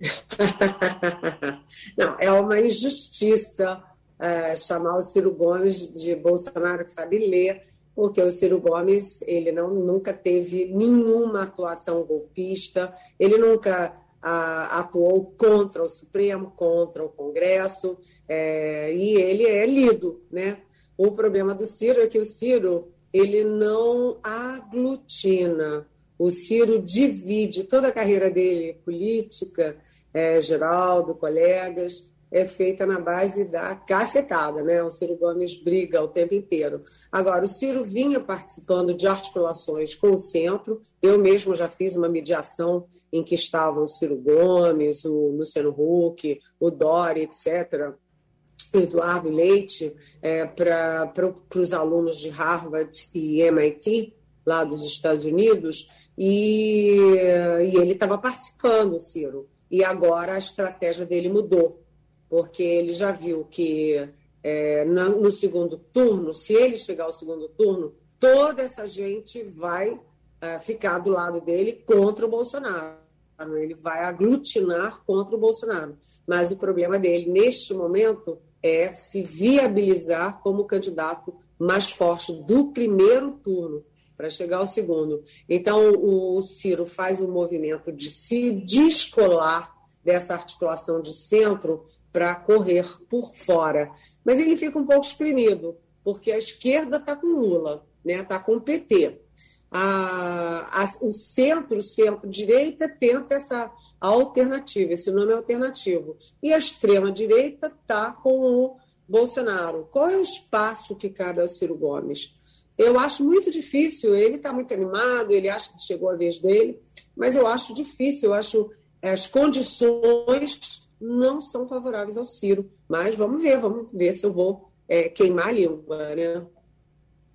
Não, é uma injustiça é, chamar o Ciro Gomes de Bolsonaro que sabe ler, porque o Ciro Gomes ele não, nunca teve nenhuma atuação golpista, ele nunca ah, atuou contra o Supremo, contra o Congresso, é, e ele é lido. Né? O problema do Ciro é que o Ciro ele não aglutina, o Ciro divide toda a carreira dele política, é, Geraldo, colegas, é feita na base da cacetada, né? O Ciro Gomes briga o tempo inteiro. Agora, o Ciro vinha participando de articulações com o centro, eu mesmo já fiz uma mediação em que estavam o Ciro Gomes, o Luciano Huck, o Dori, etc., Eduardo Leite, é, para os alunos de Harvard e MIT, lá dos Estados Unidos, e, e ele estava participando, Ciro. E agora a estratégia dele mudou porque ele já viu que é, no, segundo turno, se ele chegar ao segundo turno, toda essa gente vai é, ficar do lado dele contra o Bolsonaro. Ele vai aglutinar contra o Bolsonaro. Mas o problema dele, neste momento, é se viabilizar como candidato mais forte do primeiro turno para chegar ao segundo. Então, o Ciro faz um movimento de se descolar dessa articulação de centro para correr por fora. Mas ele fica um pouco exprimido, porque a esquerda está com Lula, está né? Tá com o PT. A, a, o centro, centro-direita tenta essa alternativa, esse nome alternativo. E a extrema-direita está com o Bolsonaro. Qual é o espaço que cabe ao Ciro Gomes? Eu acho muito difícil, ele está muito animado, ele acha que chegou a vez dele, mas eu acho difícil, eu acho as condições não são favoráveis ao Ciro. Mas vamos ver, vamos ver se eu vou é, queimar a língua, né?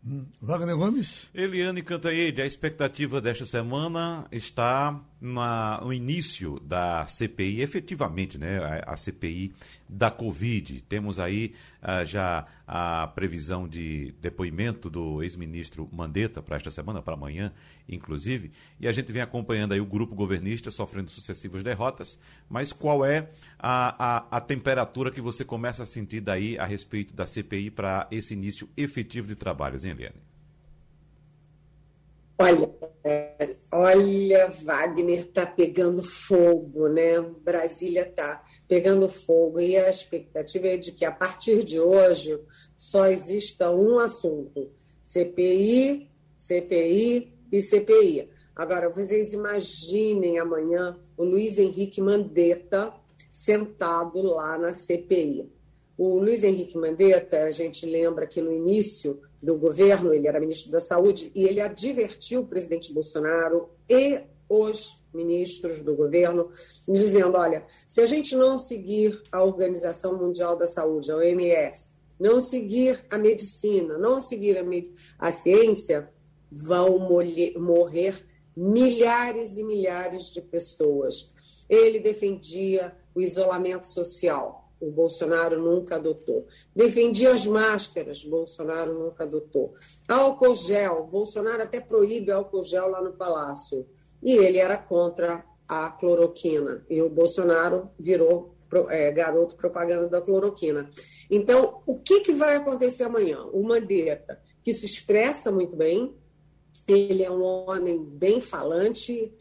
Hum. Wagner Gomes? Eliane Cantanhede, a expectativa desta semana está na, no início da CPI, efetivamente, né, a, a CPI da Covid. Temos aí uh, já a previsão de depoimento do ex-ministro Mandetta para esta semana, para amanhã, inclusive, e a gente vem acompanhando aí o grupo governista sofrendo sucessivas derrotas, mas qual é a, a, a temperatura que você começa a sentir daí a respeito da CPI para esse início efetivo de trabalhos, hein, Eliane? Olha, olha, Wagner está pegando fogo, né? Brasília está pegando fogo e a expectativa é de que a partir de hoje só exista um assunto: CPI, CPI e CPI. Agora, vocês imaginem amanhã o Luiz Henrique Mandetta sentado lá na CPI. O Luiz Henrique Mandetta, a gente lembra que no início do governo, ele era ministro da Saúde, e ele advertiu o presidente Bolsonaro e os ministros do governo, dizendo: olha, se a gente não seguir a Organização Mundial da Saúde, a OMS, não seguir a medicina, não seguir a, a ciência, vão morrer milhares e milhares de pessoas. Ele defendia o isolamento social o Bolsonaro nunca adotou. Defendia as máscaras, Bolsonaro nunca adotou. Álcool gel, Bolsonaro até proíbe álcool gel lá no Palácio. E ele era contra a cloroquina. E o Bolsonaro virou é, garoto propaganda da cloroquina. Então, o que, que vai acontecer amanhã? O Mandetta, que se expressa muito bem, ele é um homem bem falante,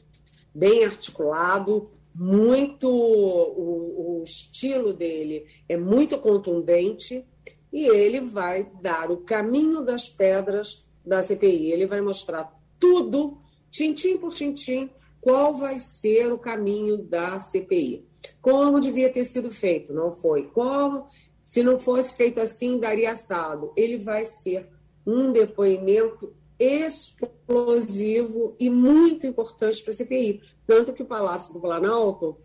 bem articulado, muito o, o estilo dele é muito contundente e ele vai dar o caminho das pedras da CPI. Ele vai mostrar tudo, tintim por tintim, qual vai ser o caminho da CPI. Como devia ter sido feito, não foi. Como, se não fosse feito assim, daria assado. Ele vai ser um depoimento explosivo e muito importante para a CPI. Tanto que o Palácio do Planalto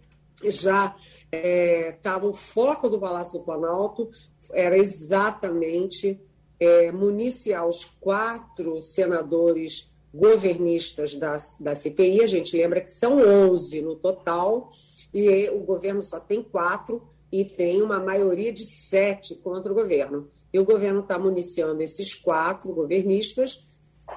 já estava, é, o foco do Palácio do Planalto era exatamente é, municiar os quatro senadores governistas da, da CPI. A gente lembra que são 11 no total, e o governo só tem quatro, e tem uma maioria de sete contra o governo. E o governo está municiando esses quatro governistas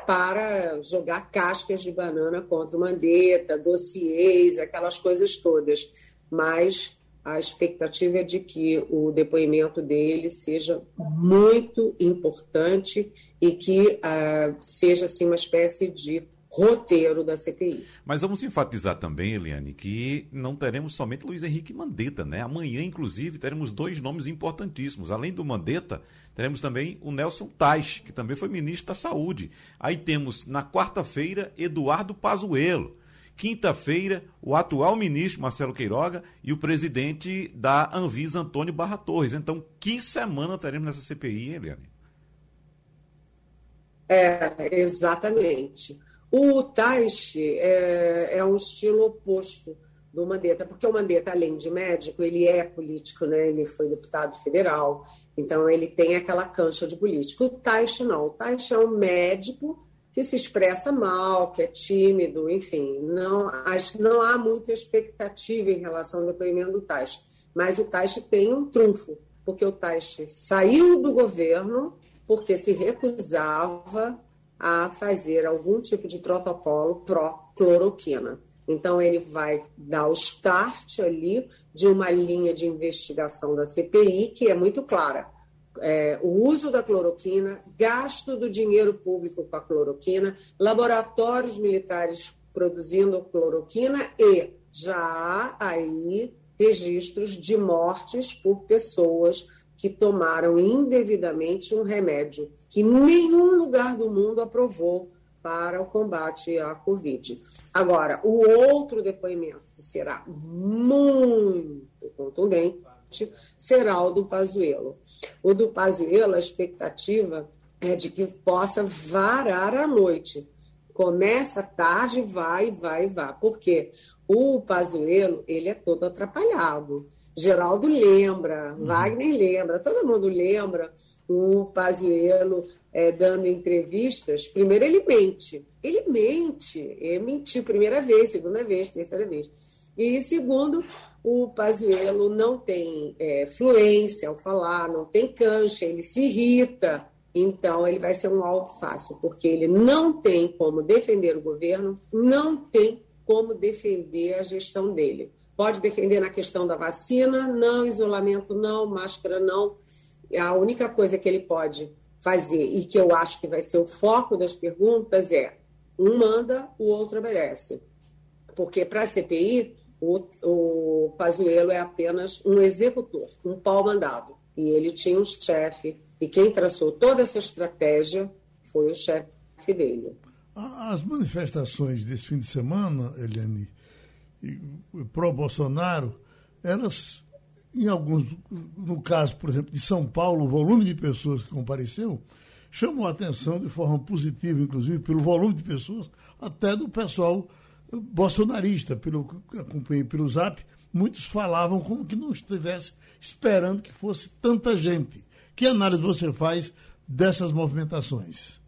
para jogar cascas de banana contra o Mandetta, dossiês, aquelas coisas todas. Mas a expectativa é de que o depoimento dele seja muito importante e que uh, seja assim, uma espécie de roteiro da CPI. Mas vamos enfatizar também, Eliane, que não teremos somente Luiz Henrique Mandetta, né? Amanhã, inclusive, teremos dois nomes importantíssimos. Além do Mandetta, teremos também o Nelson Tais, que também foi ministro da Saúde. Aí temos, na quarta-feira, Eduardo Pazuello. Quinta-feira, o atual ministro Marcelo Queiroga e o presidente da Anvisa, Antônio Barra Torres. Então, que semana teremos nessa CPI, Eliane? É, exatamente. O Taishi é, é um estilo oposto do Mandetta, porque o Mandetta, além de médico, ele é político, né? ele foi deputado federal, então ele tem aquela cancha de político. O Taishi não, o Taishi é um médico que se expressa mal, que é tímido, enfim, não, não há muita expectativa em relação ao depoimento do Taishi, mas o Taishi tem um trunfo, porque o Taixe saiu do governo porque se recusava a fazer algum tipo de protocolo pró-cloroquina. Então, ele vai dar o start ali de uma linha de investigação da CPI, que é muito clara. É, o uso da cloroquina, gasto do dinheiro público com a cloroquina, laboratórios militares produzindo cloroquina e já há aí registros de mortes por pessoas que tomaram indevidamente um remédio que nenhum lugar do mundo aprovou para o combate à Covid. Agora, o outro depoimento, que será muito contundente, será o do Pazuello. O do Pazuello, a expectativa é de que possa varar à noite. Começa tarde, vai, vai, vai. Por quê? O Pazuello, ele é todo atrapalhado. Geraldo lembra, uhum. Wagner lembra, todo mundo lembra o Pazuello é, dando entrevistas. Primeiro ele mente, ele mente, ele mentiu primeira vez, segunda vez, terceira vez. E segundo, o Pazuello não tem é, fluência ao falar, não tem cancha, ele se irrita. Então, ele vai ser um alvo fácil, porque ele não tem como defender o governo, não tem como defender a gestão dele. Pode defender na questão da vacina, não, isolamento não, máscara não. A única coisa que ele pode fazer, e que eu acho que vai ser o foco das perguntas, é um manda, o outro obedece. Porque para a CPI, o, o Pazuello é apenas um executor, um pau mandado. E ele tinha um chefe, e quem traçou toda essa estratégia foi o chefe dele. As manifestações desse fim de semana, Eliane, pró-Bolsonaro, elas, em alguns, no caso, por exemplo, de São Paulo, o volume de pessoas que compareceu chamou a atenção de forma positiva, inclusive, pelo volume de pessoas, até do pessoal bolsonarista, pelo acompanhei pelo zap, muitos falavam como que não estivesse esperando que fosse tanta gente. Que análise você faz dessas movimentações?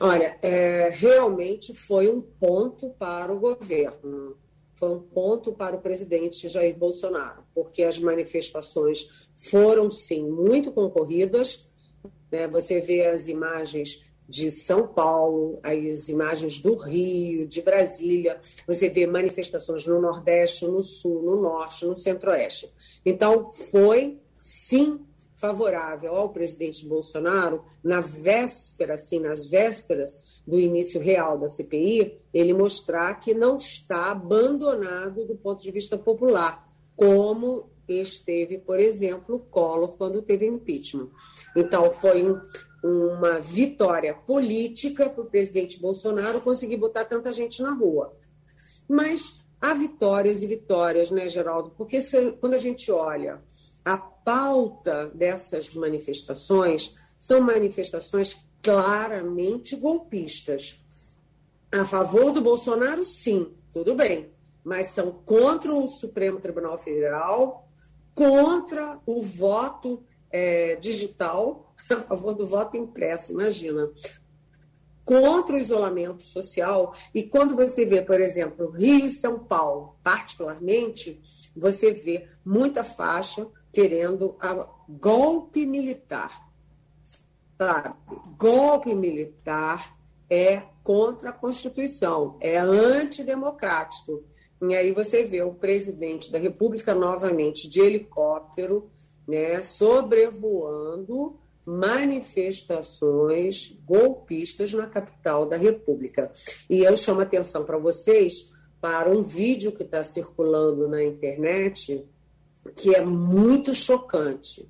Olha, é, realmente foi um ponto para o governo, foi um ponto para o presidente Jair Bolsonaro, porque as manifestações foram, sim, muito concorridas. Né? Você vê as imagens de São Paulo, as imagens do Rio, de Brasília, você vê manifestações no Nordeste, no Sul, no Norte, no Centro-Oeste. Então, foi, sim, favorável ao presidente Bolsonaro, na véspera, assim, nas vésperas do início real da CPI, ele mostrar que não está abandonado do ponto de vista popular, como esteve, por exemplo, Collor quando teve impeachment. Então, foi um, uma vitória política para o presidente Bolsonaro conseguir botar tanta gente na rua. Mas há vitórias e vitórias, né, Geraldo? Porque se, quando a gente olha a pauta dessas manifestações são manifestações claramente golpistas. A favor do Bolsonaro, sim, tudo bem, mas são contra o Supremo Tribunal Federal, contra o voto é, digital, a favor do voto impresso, imagina. Contra o isolamento social. E quando você vê, por exemplo, Rio e São Paulo, particularmente, você vê muita faixa querendo a golpe militar. Sabe? Golpe militar é contra a Constituição, é antidemocrático. E aí você vê o presidente da República novamente de helicóptero, né, sobrevoando manifestações golpistas na capital da República. E eu chamo a atenção para vocês para um vídeo que está circulando na internet que é muito chocante,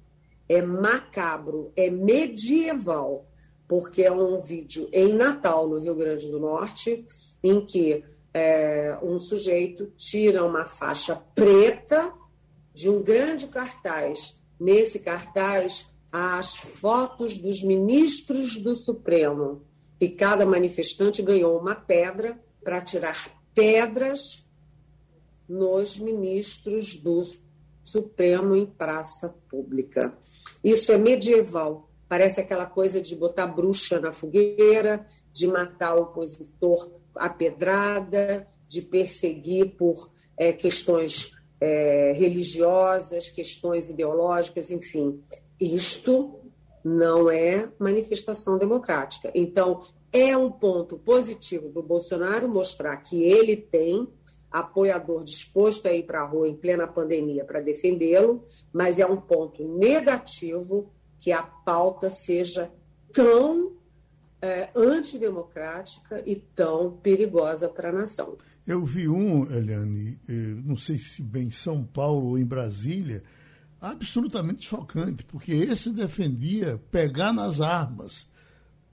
é macabro, é medieval, porque é um vídeo em Natal, no Rio Grande do Norte, em que é, um sujeito tira uma faixa preta de um grande cartaz. Nesse cartaz, as fotos dos ministros do Supremo. E cada manifestante ganhou uma pedra para tirar pedras nos ministros do Supremo em praça pública. Isso é medieval. Parece aquela coisa de botar bruxa na fogueira, de matar o opositor à pedrada, de perseguir por é, questões é, religiosas, questões ideológicas, enfim. Isto não é manifestação democrática. Então, é um ponto positivo do Bolsonaro mostrar que ele tem apoiador disposto a ir para a rua em plena pandemia para defendê-lo, mas é um ponto negativo que a pauta seja tão é, antidemocrática e tão perigosa para a nação. Eu vi um, Eliane, eh, não sei se bem em São Paulo ou em Brasília, absolutamente chocante, porque esse defendia pegar nas armas.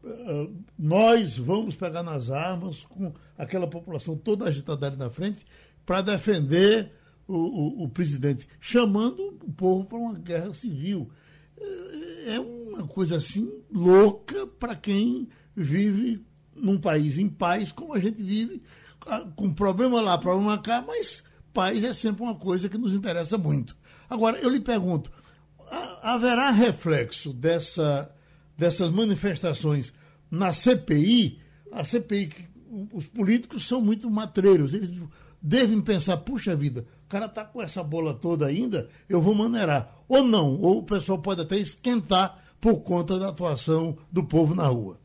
Uh, nós vamos pegar nas armas com aquela população toda agitada ali na frente para defender o, o, o, presidente, chamando o povo para uma guerra civil. É, é uma coisa assim louca para quem vive num país em paz, como a gente vive, ah, com problema lá, problema cá, mas paz é sempre uma coisa que nos interessa muito. Agora, eu lhe pergunto, haverá reflexo dessa, dessas manifestações na CPI? A CPI, os políticos são muito matreiros, eles devem pensar, puxa vida, o cara está com essa bola toda ainda, eu vou maneirar. Ou não, ou o pessoal pode até esquentar por conta da atuação do povo na rua.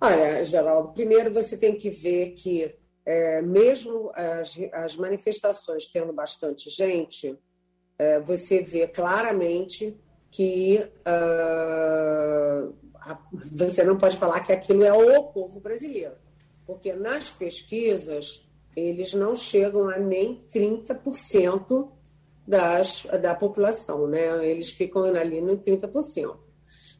Olha, Geraldo, primeiro você tem que ver que é, mesmo as, as, manifestações tendo bastante gente, é, você vê claramente que uh, você não pode falar que aquilo é o povo brasileiro, porque nas pesquisas eles não chegam a nem 30% das, da população, né? eles ficam ali no 30%.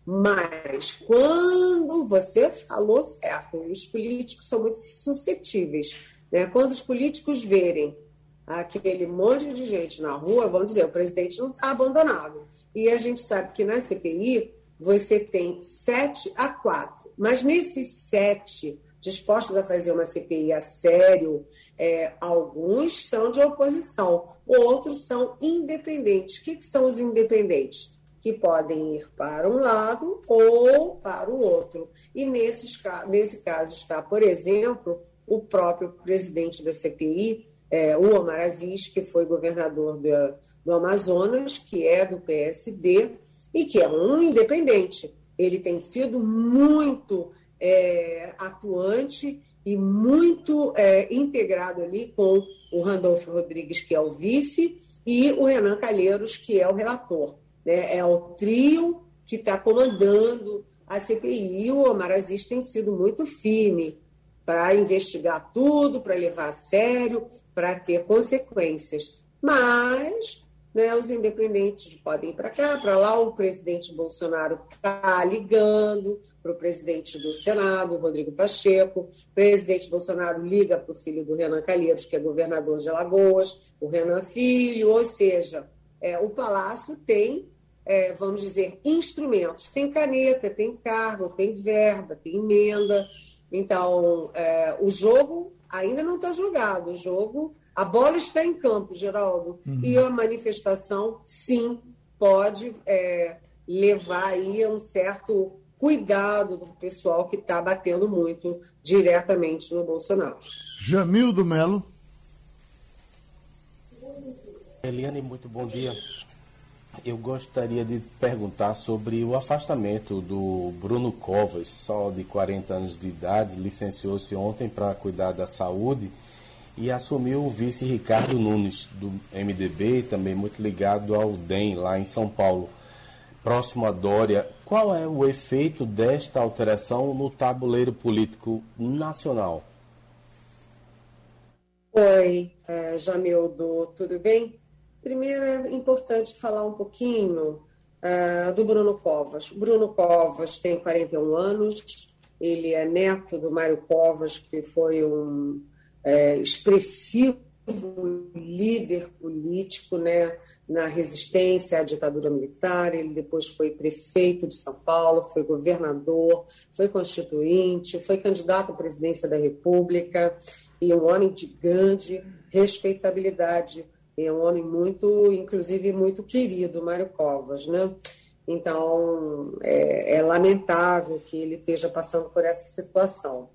Mas quando você falou certo, os políticos são muito suscetíveis. Né? Quando os políticos verem aquele monte de gente na rua, vão dizer: o presidente não está abandonado. E a gente sabe que na CPI você tem sete a quatro. Mas nesses sete dispostos a fazer uma CPI a sério, é, alguns são de oposição, outros são independentes. O que, que são os independentes? que podem ir para um lado ou para o outro. E nesses, nesse caso está, por exemplo, o próprio presidente da CPI, é, o Omar Aziz, que foi governador do, do Amazonas, que é do PSD e que é um independente. Ele tem sido muito é, atuante e muito é, integrado ali com o Randolfo Rodrigues, que é o vice, e o Renan Calheiros, que é o relator. Né? É o trio que está comandando a CPI. E o Omar Aziz tem sido muito firme para investigar tudo, para levar a sério, para ter consequências. Mas né, os independentes podem ir para cá, para lá. O presidente Bolsonaro está ligando para o presidente do Senado, Rodrigo Pacheco. O presidente Bolsonaro liga para o filho do Renan Calheiros, que é governador de Alagoas, o Renan Filho. Ou seja, é, o Palácio tem, é, vamos dizer, instrumentos. Tem caneta, tem cargo, tem verba, tem emenda. Então, é, o jogo ainda não está jogado. O jogo, a bola está em campo, Geraldo. Uhum. E a manifestação, sim, pode é, levar aí a um certo cuidado do pessoal que está batendo muito diretamente no Bolsonaro. Jamildo Melo. Eliane, muito bom dia. Eu gostaria de perguntar sobre o afastamento do Bruno Covas, só de 40 anos de idade, licenciou-se ontem para cuidar da saúde e assumiu o vice Ricardo Nunes, do MDB, também muito ligado ao DEM, lá em São Paulo, próximo a Dória. Qual é o efeito desta alteração no tabuleiro político nacional? Oi, é, Jamildo, tudo bem? Primeiro é importante falar um pouquinho uh, do Bruno Covas. Bruno Covas tem 41 anos, ele é neto do Mário Covas, que foi um é, expressivo líder político né, na resistência à ditadura militar. Ele depois foi prefeito de São Paulo, foi governador, foi constituinte, foi candidato à presidência da República e um homem de grande respeitabilidade é um homem muito, inclusive, muito querido, Mário Covas, né? Então, é, é lamentável que ele esteja passando por essa situação.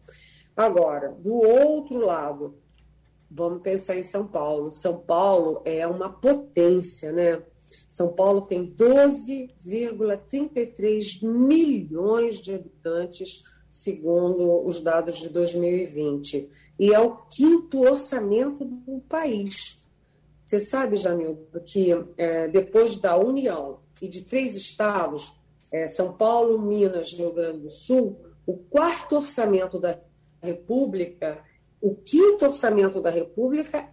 Agora, do outro lado, vamos pensar em São Paulo. São Paulo é uma potência, né? São Paulo tem 12,33 milhões de habitantes, segundo os dados de 2020. E é o quinto orçamento do país. Você sabe, Jamildo, que é, depois da União e de três estados, é, São Paulo, Minas, Rio Grande do Sul, o quarto orçamento da República, o quinto orçamento da República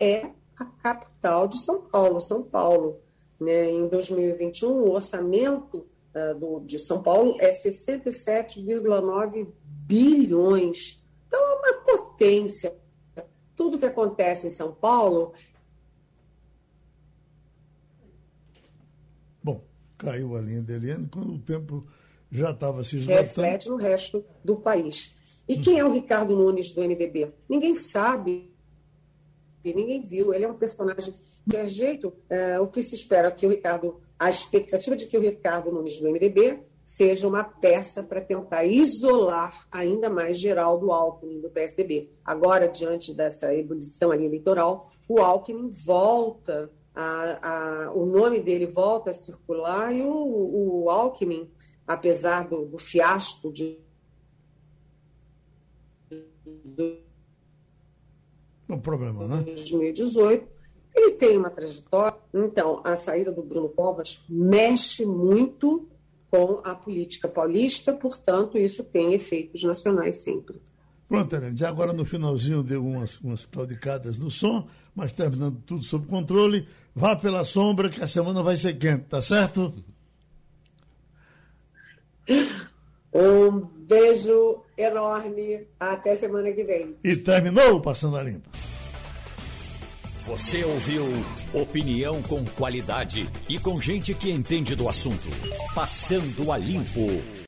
é a capital de São Paulo, São Paulo. Né? Em 2021, o orçamento uh, do, de São Paulo é 67,9 bilhões. Então, é uma potência. Tudo que acontece em São Paulo caiu a linha de Eliane quando o tempo já estava se esgotando. Reflete no resto do país. E quem é o Ricardo Nunes do MDB? Ninguém sabe, ninguém viu. Ele é um personagem de é jeito. É, o que se espera que o Ricardo, a expectativa de que o Ricardo Nunes do MDB seja uma peça para tentar isolar ainda mais Geraldo Alckmin do PSDB. Agora, diante dessa ebulição ali eleitoral, o Alckmin volta a, a, o nome dele volta a circular e o, o Alckmin, apesar do, do fiasco de. O problema, né? 2018, ele tem uma trajetória. Então, a saída do Bruno Covas mexe muito com a política paulista, portanto, isso tem efeitos nacionais sempre. Pronto, Helene, já agora no finalzinho deu umas, umas claudicadas no som, mas terminando tudo sob controle. Vá pela sombra que a semana vai ser quente, tá certo? Um beijo enorme. Até semana que vem. E terminou Passando a Limpo. Você ouviu opinião com qualidade e com gente que entende do assunto. Passando a Limpo.